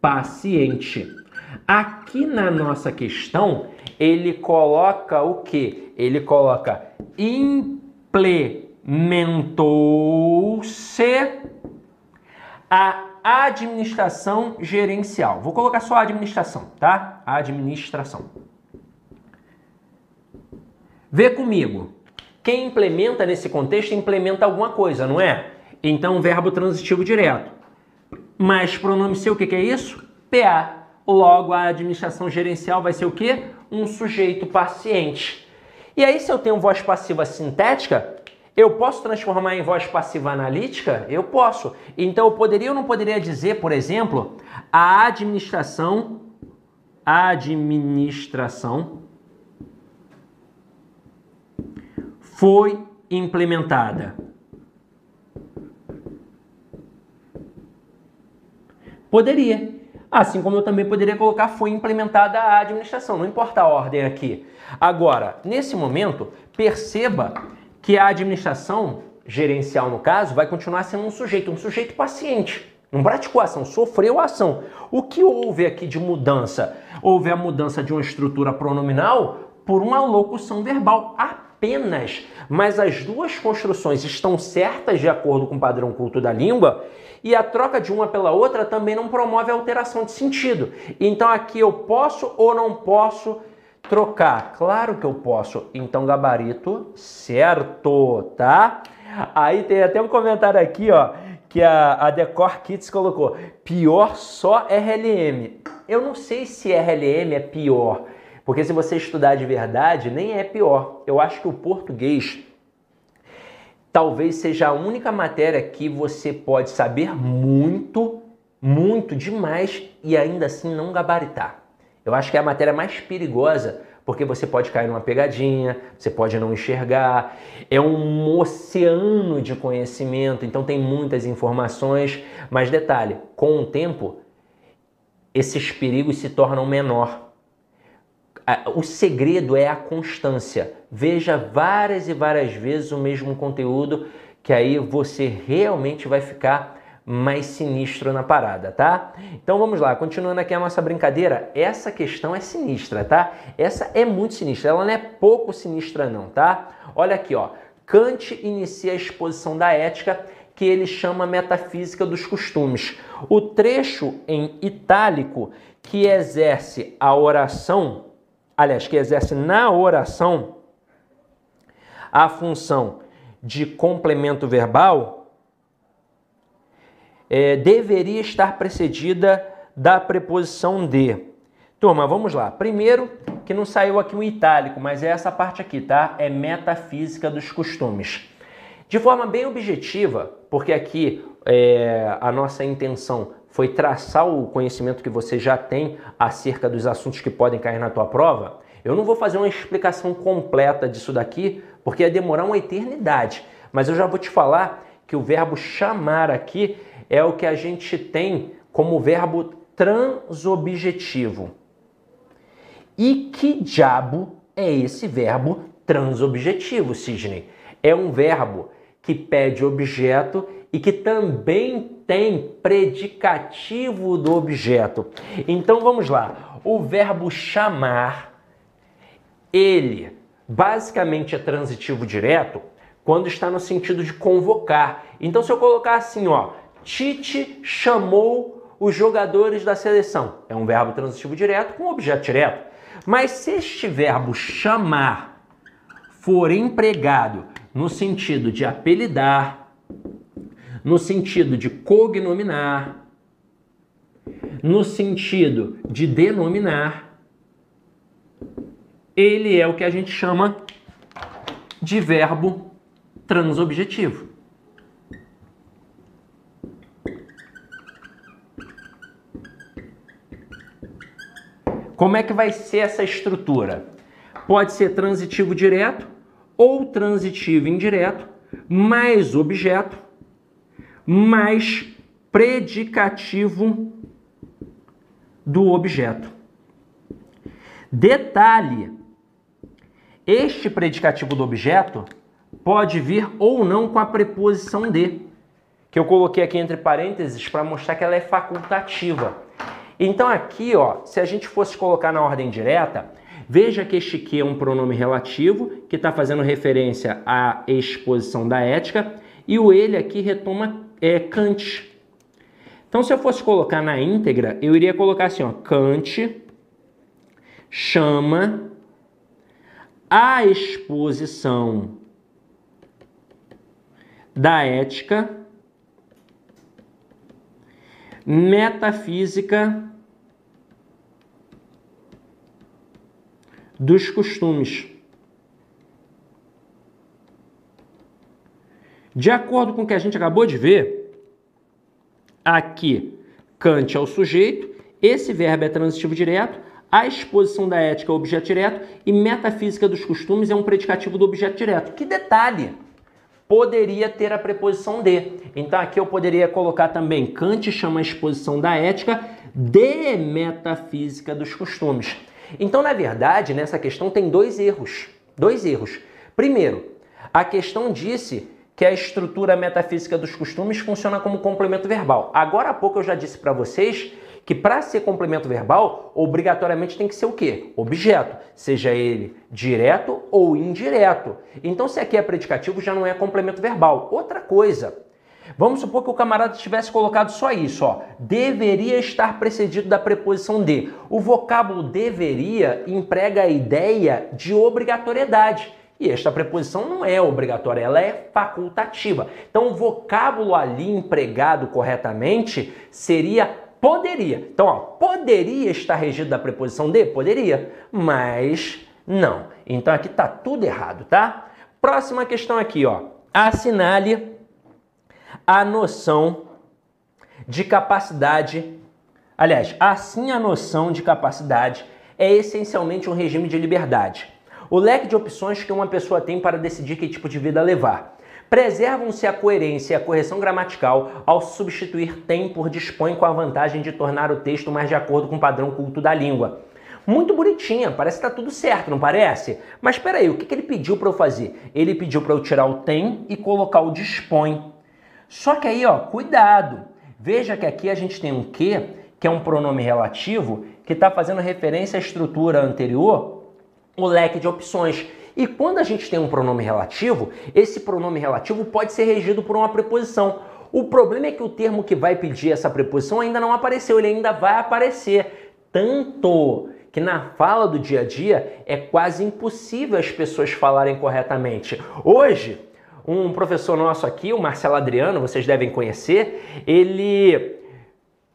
paciente. Aqui na nossa questão, ele coloca o que? Ele coloca implementou-se a administração gerencial. Vou colocar só administração, tá? Administração. Vê comigo. Quem implementa nesse contexto implementa alguma coisa, não é? Então, verbo transitivo direto. Mas pronome seu, o que, que é isso? PA. Logo, a administração gerencial vai ser o quê? Um sujeito paciente. E aí, se eu tenho voz passiva sintética, eu posso transformar em voz passiva analítica? Eu posso. Então, eu poderia ou não poderia dizer, por exemplo, a administração, administração foi implementada. Poderia. Assim como eu também poderia colocar foi implementada a administração, não importa a ordem aqui. Agora, nesse momento, perceba que a administração gerencial, no caso, vai continuar sendo um sujeito, um sujeito paciente. Não praticou a ação, sofreu a ação. O que houve aqui de mudança? Houve a mudança de uma estrutura pronominal por uma locução verbal apenas. Mas as duas construções estão certas de acordo com o padrão culto da língua e a troca de uma pela outra também não promove alteração de sentido. Então aqui eu posso ou não posso trocar? Claro que eu posso. Então gabarito certo, tá? Aí tem até um comentário aqui, ó, que a, a Decor Kits colocou: pior só RLM. Eu não sei se RLM é pior, porque se você estudar de verdade, nem é pior. Eu acho que o português talvez seja a única matéria que você pode saber muito, muito demais e ainda assim não gabaritar. Eu acho que é a matéria mais perigosa porque você pode cair numa pegadinha, você pode não enxergar. É um oceano de conhecimento, então tem muitas informações, mas detalhe, com o tempo esses perigos se tornam menor. O segredo é a constância. Veja várias e várias vezes o mesmo conteúdo que aí você realmente vai ficar mais sinistro na parada, tá? Então vamos lá, continuando aqui a nossa brincadeira, essa questão é sinistra, tá? Essa é muito sinistra, ela não é pouco sinistra não, tá? Olha aqui, ó. Kant inicia a exposição da ética que ele chama metafísica dos costumes. O trecho em itálico que exerce a oração, aliás, que exerce na oração a função de complemento verbal, é, deveria estar precedida da preposição de. Turma, vamos lá. Primeiro, que não saiu aqui o itálico, mas é essa parte aqui, tá? É metafísica dos costumes. De forma bem objetiva, porque aqui é, a nossa intenção foi traçar o conhecimento que você já tem acerca dos assuntos que podem cair na tua prova, eu não vou fazer uma explicação completa disso daqui, porque ia demorar uma eternidade. Mas eu já vou te falar que o verbo chamar aqui é o que a gente tem como verbo transobjetivo. E que diabo é esse verbo transobjetivo, Sidney? É um verbo que pede objeto e que também tem predicativo do objeto. Então vamos lá. O verbo chamar, ele basicamente é transitivo direto quando está no sentido de convocar. Então se eu colocar assim, ó, Tite chamou os jogadores da seleção. É um verbo transitivo direto com objeto direto. Mas se este verbo chamar for empregado no sentido de apelidar, no sentido de cognominar, no sentido de denominar, ele é o que a gente chama de verbo transobjetivo. Como é que vai ser essa estrutura? Pode ser transitivo direto ou transitivo indireto, mais objeto, mais predicativo do objeto. Detalhe: este predicativo do objeto pode vir ou não com a preposição de, que eu coloquei aqui entre parênteses para mostrar que ela é facultativa. Então aqui, ó, se a gente fosse colocar na ordem direta, veja que este que é um pronome relativo, que está fazendo referência à exposição da ética, e o ele aqui retoma é, Kant. Então, se eu fosse colocar na íntegra, eu iria colocar assim, ó, Kant chama a exposição da ética metafísica dos costumes. De acordo com o que a gente acabou de ver, aqui Kant é o sujeito, esse verbo é transitivo direto, a exposição da ética é objeto direto e metafísica dos costumes é um predicativo do objeto direto. Que detalhe! Poderia ter a preposição de. Então aqui eu poderia colocar também Kant chama a exposição da ética de metafísica dos costumes. Então, na verdade, nessa questão tem dois erros. Dois erros. Primeiro, a questão disse que a estrutura metafísica dos costumes funciona como complemento verbal. Agora há pouco eu já disse para vocês que para ser complemento verbal, obrigatoriamente tem que ser o quê? Objeto, seja ele direto ou indireto. Então, se aqui é predicativo, já não é complemento verbal. Outra coisa, Vamos supor que o camarada tivesse colocado só isso, ó. Deveria estar precedido da preposição de. O vocábulo deveria emprega a ideia de obrigatoriedade. E esta preposição não é obrigatória, ela é facultativa. Então, o vocábulo ali empregado corretamente seria poderia. Então, ó, poderia estar regido da preposição de? Poderia, mas não. Então, aqui está tudo errado, tá? Próxima questão aqui, ó. Assinale a noção de capacidade, aliás, assim a noção de capacidade é essencialmente um regime de liberdade. O leque de opções que uma pessoa tem para decidir que tipo de vida levar. Preservam-se a coerência e a correção gramatical ao substituir tem por dispõe com a vantagem de tornar o texto mais de acordo com o padrão culto da língua. Muito bonitinha, parece que tá tudo certo, não parece? Mas espera aí, o que, que ele pediu para eu fazer? Ele pediu para eu tirar o tem e colocar o dispõe. Só que aí, ó, cuidado. Veja que aqui a gente tem um que, que é um pronome relativo, que está fazendo referência à estrutura anterior, o leque de opções. E quando a gente tem um pronome relativo, esse pronome relativo pode ser regido por uma preposição. O problema é que o termo que vai pedir essa preposição ainda não apareceu, ele ainda vai aparecer. Tanto que na fala do dia a dia é quase impossível as pessoas falarem corretamente. Hoje, um professor nosso aqui, o Marcelo Adriano, vocês devem conhecer, ele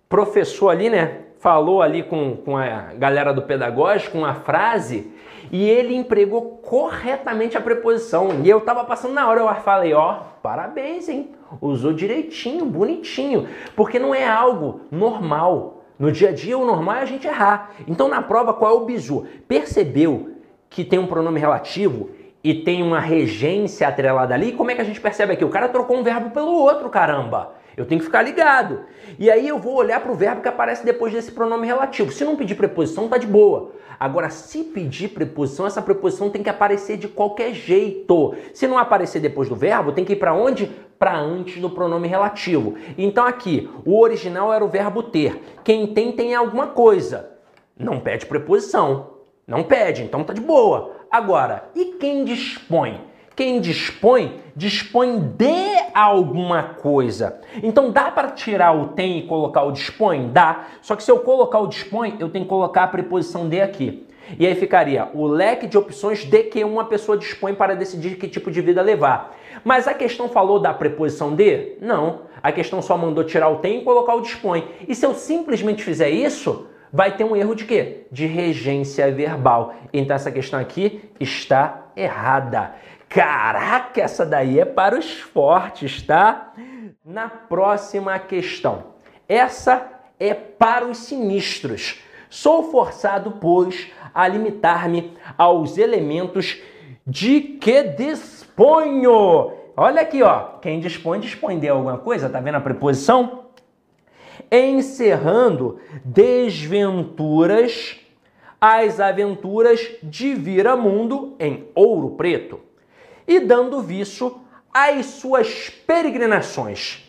professor ali, né? Falou ali com, com a galera do pedagógico uma frase e ele empregou corretamente a preposição. E eu tava passando na hora, eu falei, ó, parabéns, hein? Usou direitinho, bonitinho, porque não é algo normal. No dia a dia, o normal é a gente errar. Então, na prova, qual é o bizu? Percebeu que tem um pronome relativo e tem uma regência atrelada ali? Como é que a gente percebe aqui? O cara trocou um verbo pelo outro, caramba. Eu tenho que ficar ligado. E aí eu vou olhar para o verbo que aparece depois desse pronome relativo. Se não pedir preposição, tá de boa. Agora, se pedir preposição, essa preposição tem que aparecer de qualquer jeito. Se não aparecer depois do verbo, tem que ir para onde? Para antes do pronome relativo. Então aqui, o original era o verbo ter. Quem tem, tem alguma coisa. Não pede preposição. Não pede, então tá de boa. Agora, e quem dispõe? Quem dispõe, dispõe de alguma coisa. Então dá para tirar o tem e colocar o dispõe? Dá. Só que se eu colocar o dispõe, eu tenho que colocar a preposição de aqui. E aí ficaria o leque de opções de que uma pessoa dispõe para decidir que tipo de vida levar. Mas a questão falou da preposição de? Não. A questão só mandou tirar o tem e colocar o dispõe. E se eu simplesmente fizer isso, vai ter um erro de quê? De regência verbal. Então essa questão aqui está errada. Caraca, essa daí é para os fortes, tá? Na próxima questão. Essa é para os sinistros. Sou forçado, pois, a limitar-me aos elementos de que disponho. Olha aqui, ó. Quem dispõe, dispõe de alguma coisa. Tá vendo a preposição? Encerrando desventuras as aventuras de Viramundo em Ouro Preto e dando viço às suas peregrinações.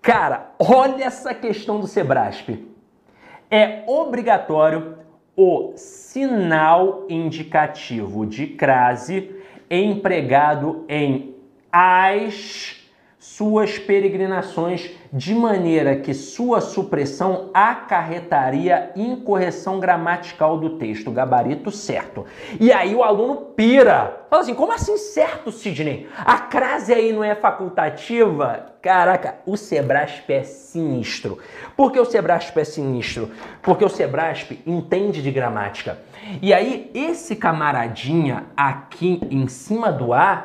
Cara, olha essa questão do Sebrasp. É obrigatório o sinal indicativo de crase empregado em as suas peregrinações, de maneira que sua supressão acarretaria incorreção gramatical do texto, gabarito certo. E aí o aluno pira. Fala assim: como assim certo, Sidney? A crase aí não é facultativa? Caraca, o Sebrasp é sinistro. Por que o Sebrasp é sinistro? Porque o Sebrasp entende de gramática. E aí, esse camaradinha aqui em cima do A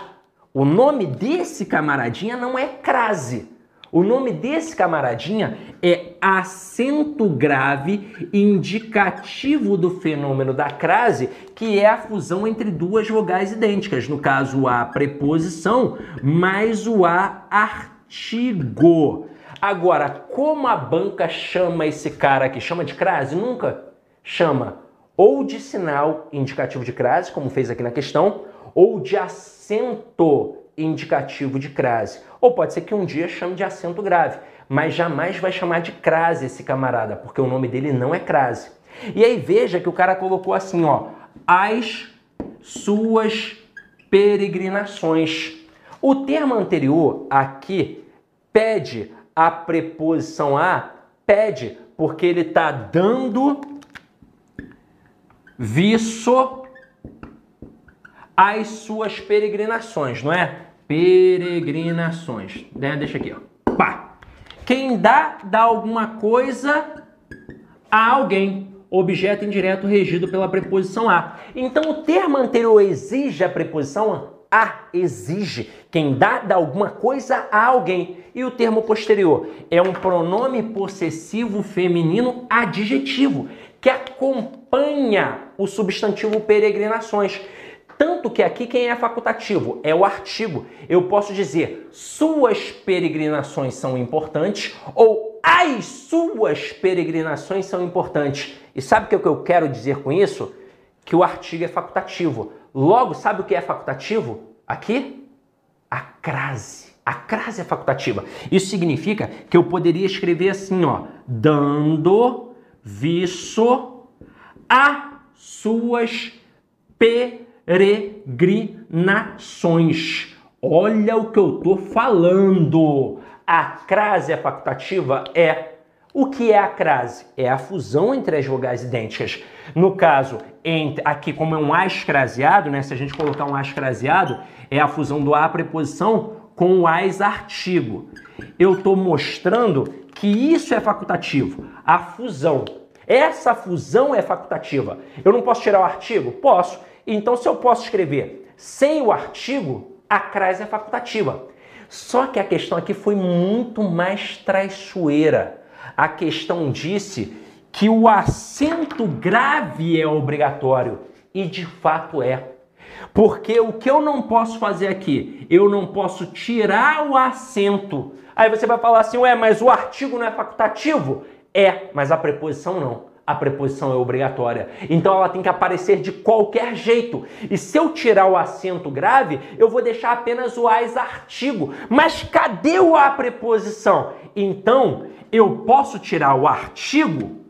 o nome desse camaradinha não é crase. O nome desse camaradinha é acento grave indicativo do fenômeno da crase, que é a fusão entre duas vogais idênticas, no caso a preposição mais o a artigo. Agora, como a banca chama esse cara aqui? Chama de crase? Nunca chama ou de sinal indicativo de crase, como fez aqui na questão, ou de acento indicativo de crase. Ou pode ser que um dia chame de acento grave, mas jamais vai chamar de crase esse camarada, porque o nome dele não é crase. E aí veja que o cara colocou assim, ó, as suas peregrinações. O termo anterior aqui pede a preposição a, pede porque ele está dando viço as suas peregrinações, não é? Peregrinações. Né? Deixa aqui, ó. Pá. Quem dá, dá alguma coisa a alguém. Objeto indireto regido pela preposição a. Então o termo anterior exige a preposição a. Exige. Quem dá, dá alguma coisa a alguém. E o termo posterior é um pronome possessivo feminino adjetivo que acompanha o substantivo peregrinações. Tanto que aqui quem é facultativo é o artigo. Eu posso dizer suas peregrinações são importantes ou as suas peregrinações são importantes. E sabe o que eu quero dizer com isso? Que o artigo é facultativo. Logo, sabe o que é facultativo? Aqui, a crase. A crase é facultativa. Isso significa que eu poderia escrever assim, ó, dando visto a suas peregrinações. Olha o que eu tô falando. A crase é facultativa é o que é a crase? É a fusão entre as vogais idênticas. No caso, entre, aqui como é um A escraseado, né? Se a gente colocar um A escraseado, é a fusão do A preposição com o AS artigo. Eu estou mostrando que isso é facultativo. A fusão. Essa fusão é facultativa. Eu não posso tirar o artigo? Posso. Então, se eu posso escrever sem o artigo, a crase é facultativa. Só que a questão aqui foi muito mais traiçoeira a questão disse que o acento grave é obrigatório e de fato é. Porque o que eu não posso fazer aqui? Eu não posso tirar o acento. Aí você vai falar assim, ué, mas o artigo não é facultativo? É, mas a preposição não a preposição é obrigatória. Então ela tem que aparecer de qualquer jeito. E se eu tirar o acento grave, eu vou deixar apenas o as artigo. Mas cadê o a preposição? Então eu posso tirar o artigo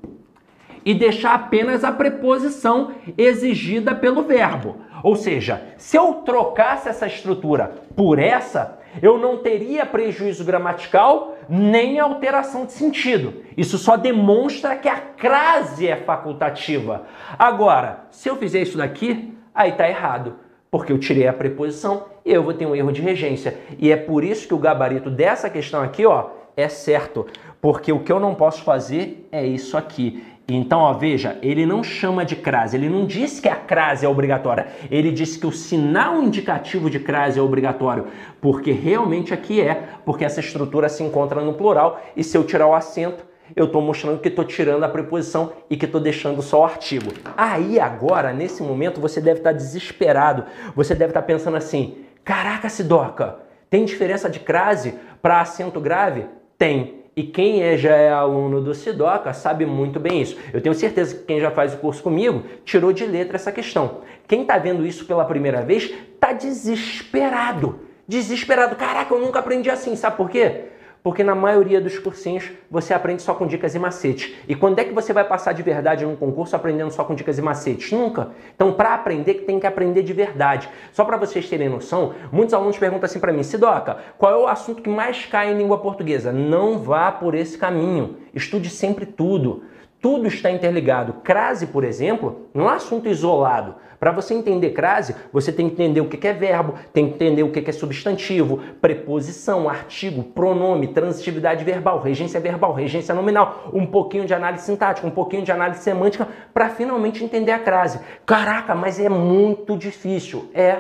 e deixar apenas a preposição exigida pelo verbo. Ou seja, se eu trocasse essa estrutura por essa, eu não teria prejuízo gramatical nem alteração de sentido. Isso só demonstra que a crase é facultativa. Agora, se eu fizer isso daqui, aí tá errado, porque eu tirei a preposição e eu vou ter um erro de regência. E é por isso que o gabarito dessa questão aqui, ó, é certo, porque o que eu não posso fazer é isso aqui. Então, ó, veja, ele não chama de crase, ele não diz que a crase é obrigatória, ele diz que o sinal indicativo de crase é obrigatório, porque realmente aqui é, porque essa estrutura se encontra no plural e se eu tirar o acento, eu estou mostrando que estou tirando a preposição e que estou deixando só o artigo. Aí agora, nesse momento, você deve estar desesperado, você deve estar pensando assim, caraca, Sidoca, tem diferença de crase para acento grave? Tem. E quem é, já é aluno do Sidoca sabe muito bem isso. Eu tenho certeza que quem já faz o curso comigo tirou de letra essa questão. Quem está vendo isso pela primeira vez está desesperado. Desesperado. Caraca, eu nunca aprendi assim. Sabe por quê? Porque na maioria dos cursinhos você aprende só com dicas e macetes. E quando é que você vai passar de verdade num concurso aprendendo só com dicas e macetes? Nunca. Então, para aprender, tem que aprender de verdade. Só para vocês terem noção, muitos alunos perguntam assim para mim: Sidoca, qual é o assunto que mais cai em língua portuguesa? Não vá por esse caminho. Estude sempre tudo. Tudo está interligado. Crase, por exemplo, não é um assunto isolado. Para você entender crase, você tem que entender o que é verbo, tem que entender o que é substantivo, preposição, artigo, pronome, transitividade verbal, regência verbal, regência nominal, um pouquinho de análise sintática, um pouquinho de análise semântica, para finalmente entender a crase. Caraca, mas é muito difícil. É.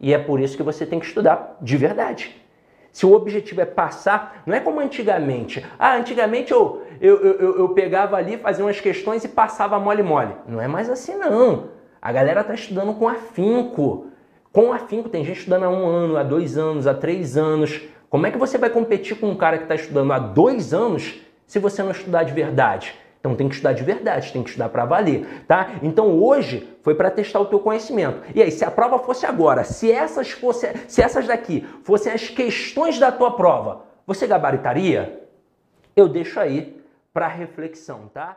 E é por isso que você tem que estudar de verdade. Se o objetivo é passar, não é como antigamente. Ah, antigamente eu, eu, eu, eu pegava ali, fazia umas questões e passava mole-mole. Não é mais assim, não. A galera está estudando com afinco. Com afinco, tem gente estudando há um ano, há dois anos, há três anos. Como é que você vai competir com um cara que está estudando há dois anos se você não estudar de verdade? Então tem que estudar de verdade, tem que estudar para valer, tá? Então hoje foi para testar o teu conhecimento. E aí, se a prova fosse agora, se essas fosse, se essas daqui fossem as questões da tua prova, você gabaritaria? Eu deixo aí para reflexão, tá?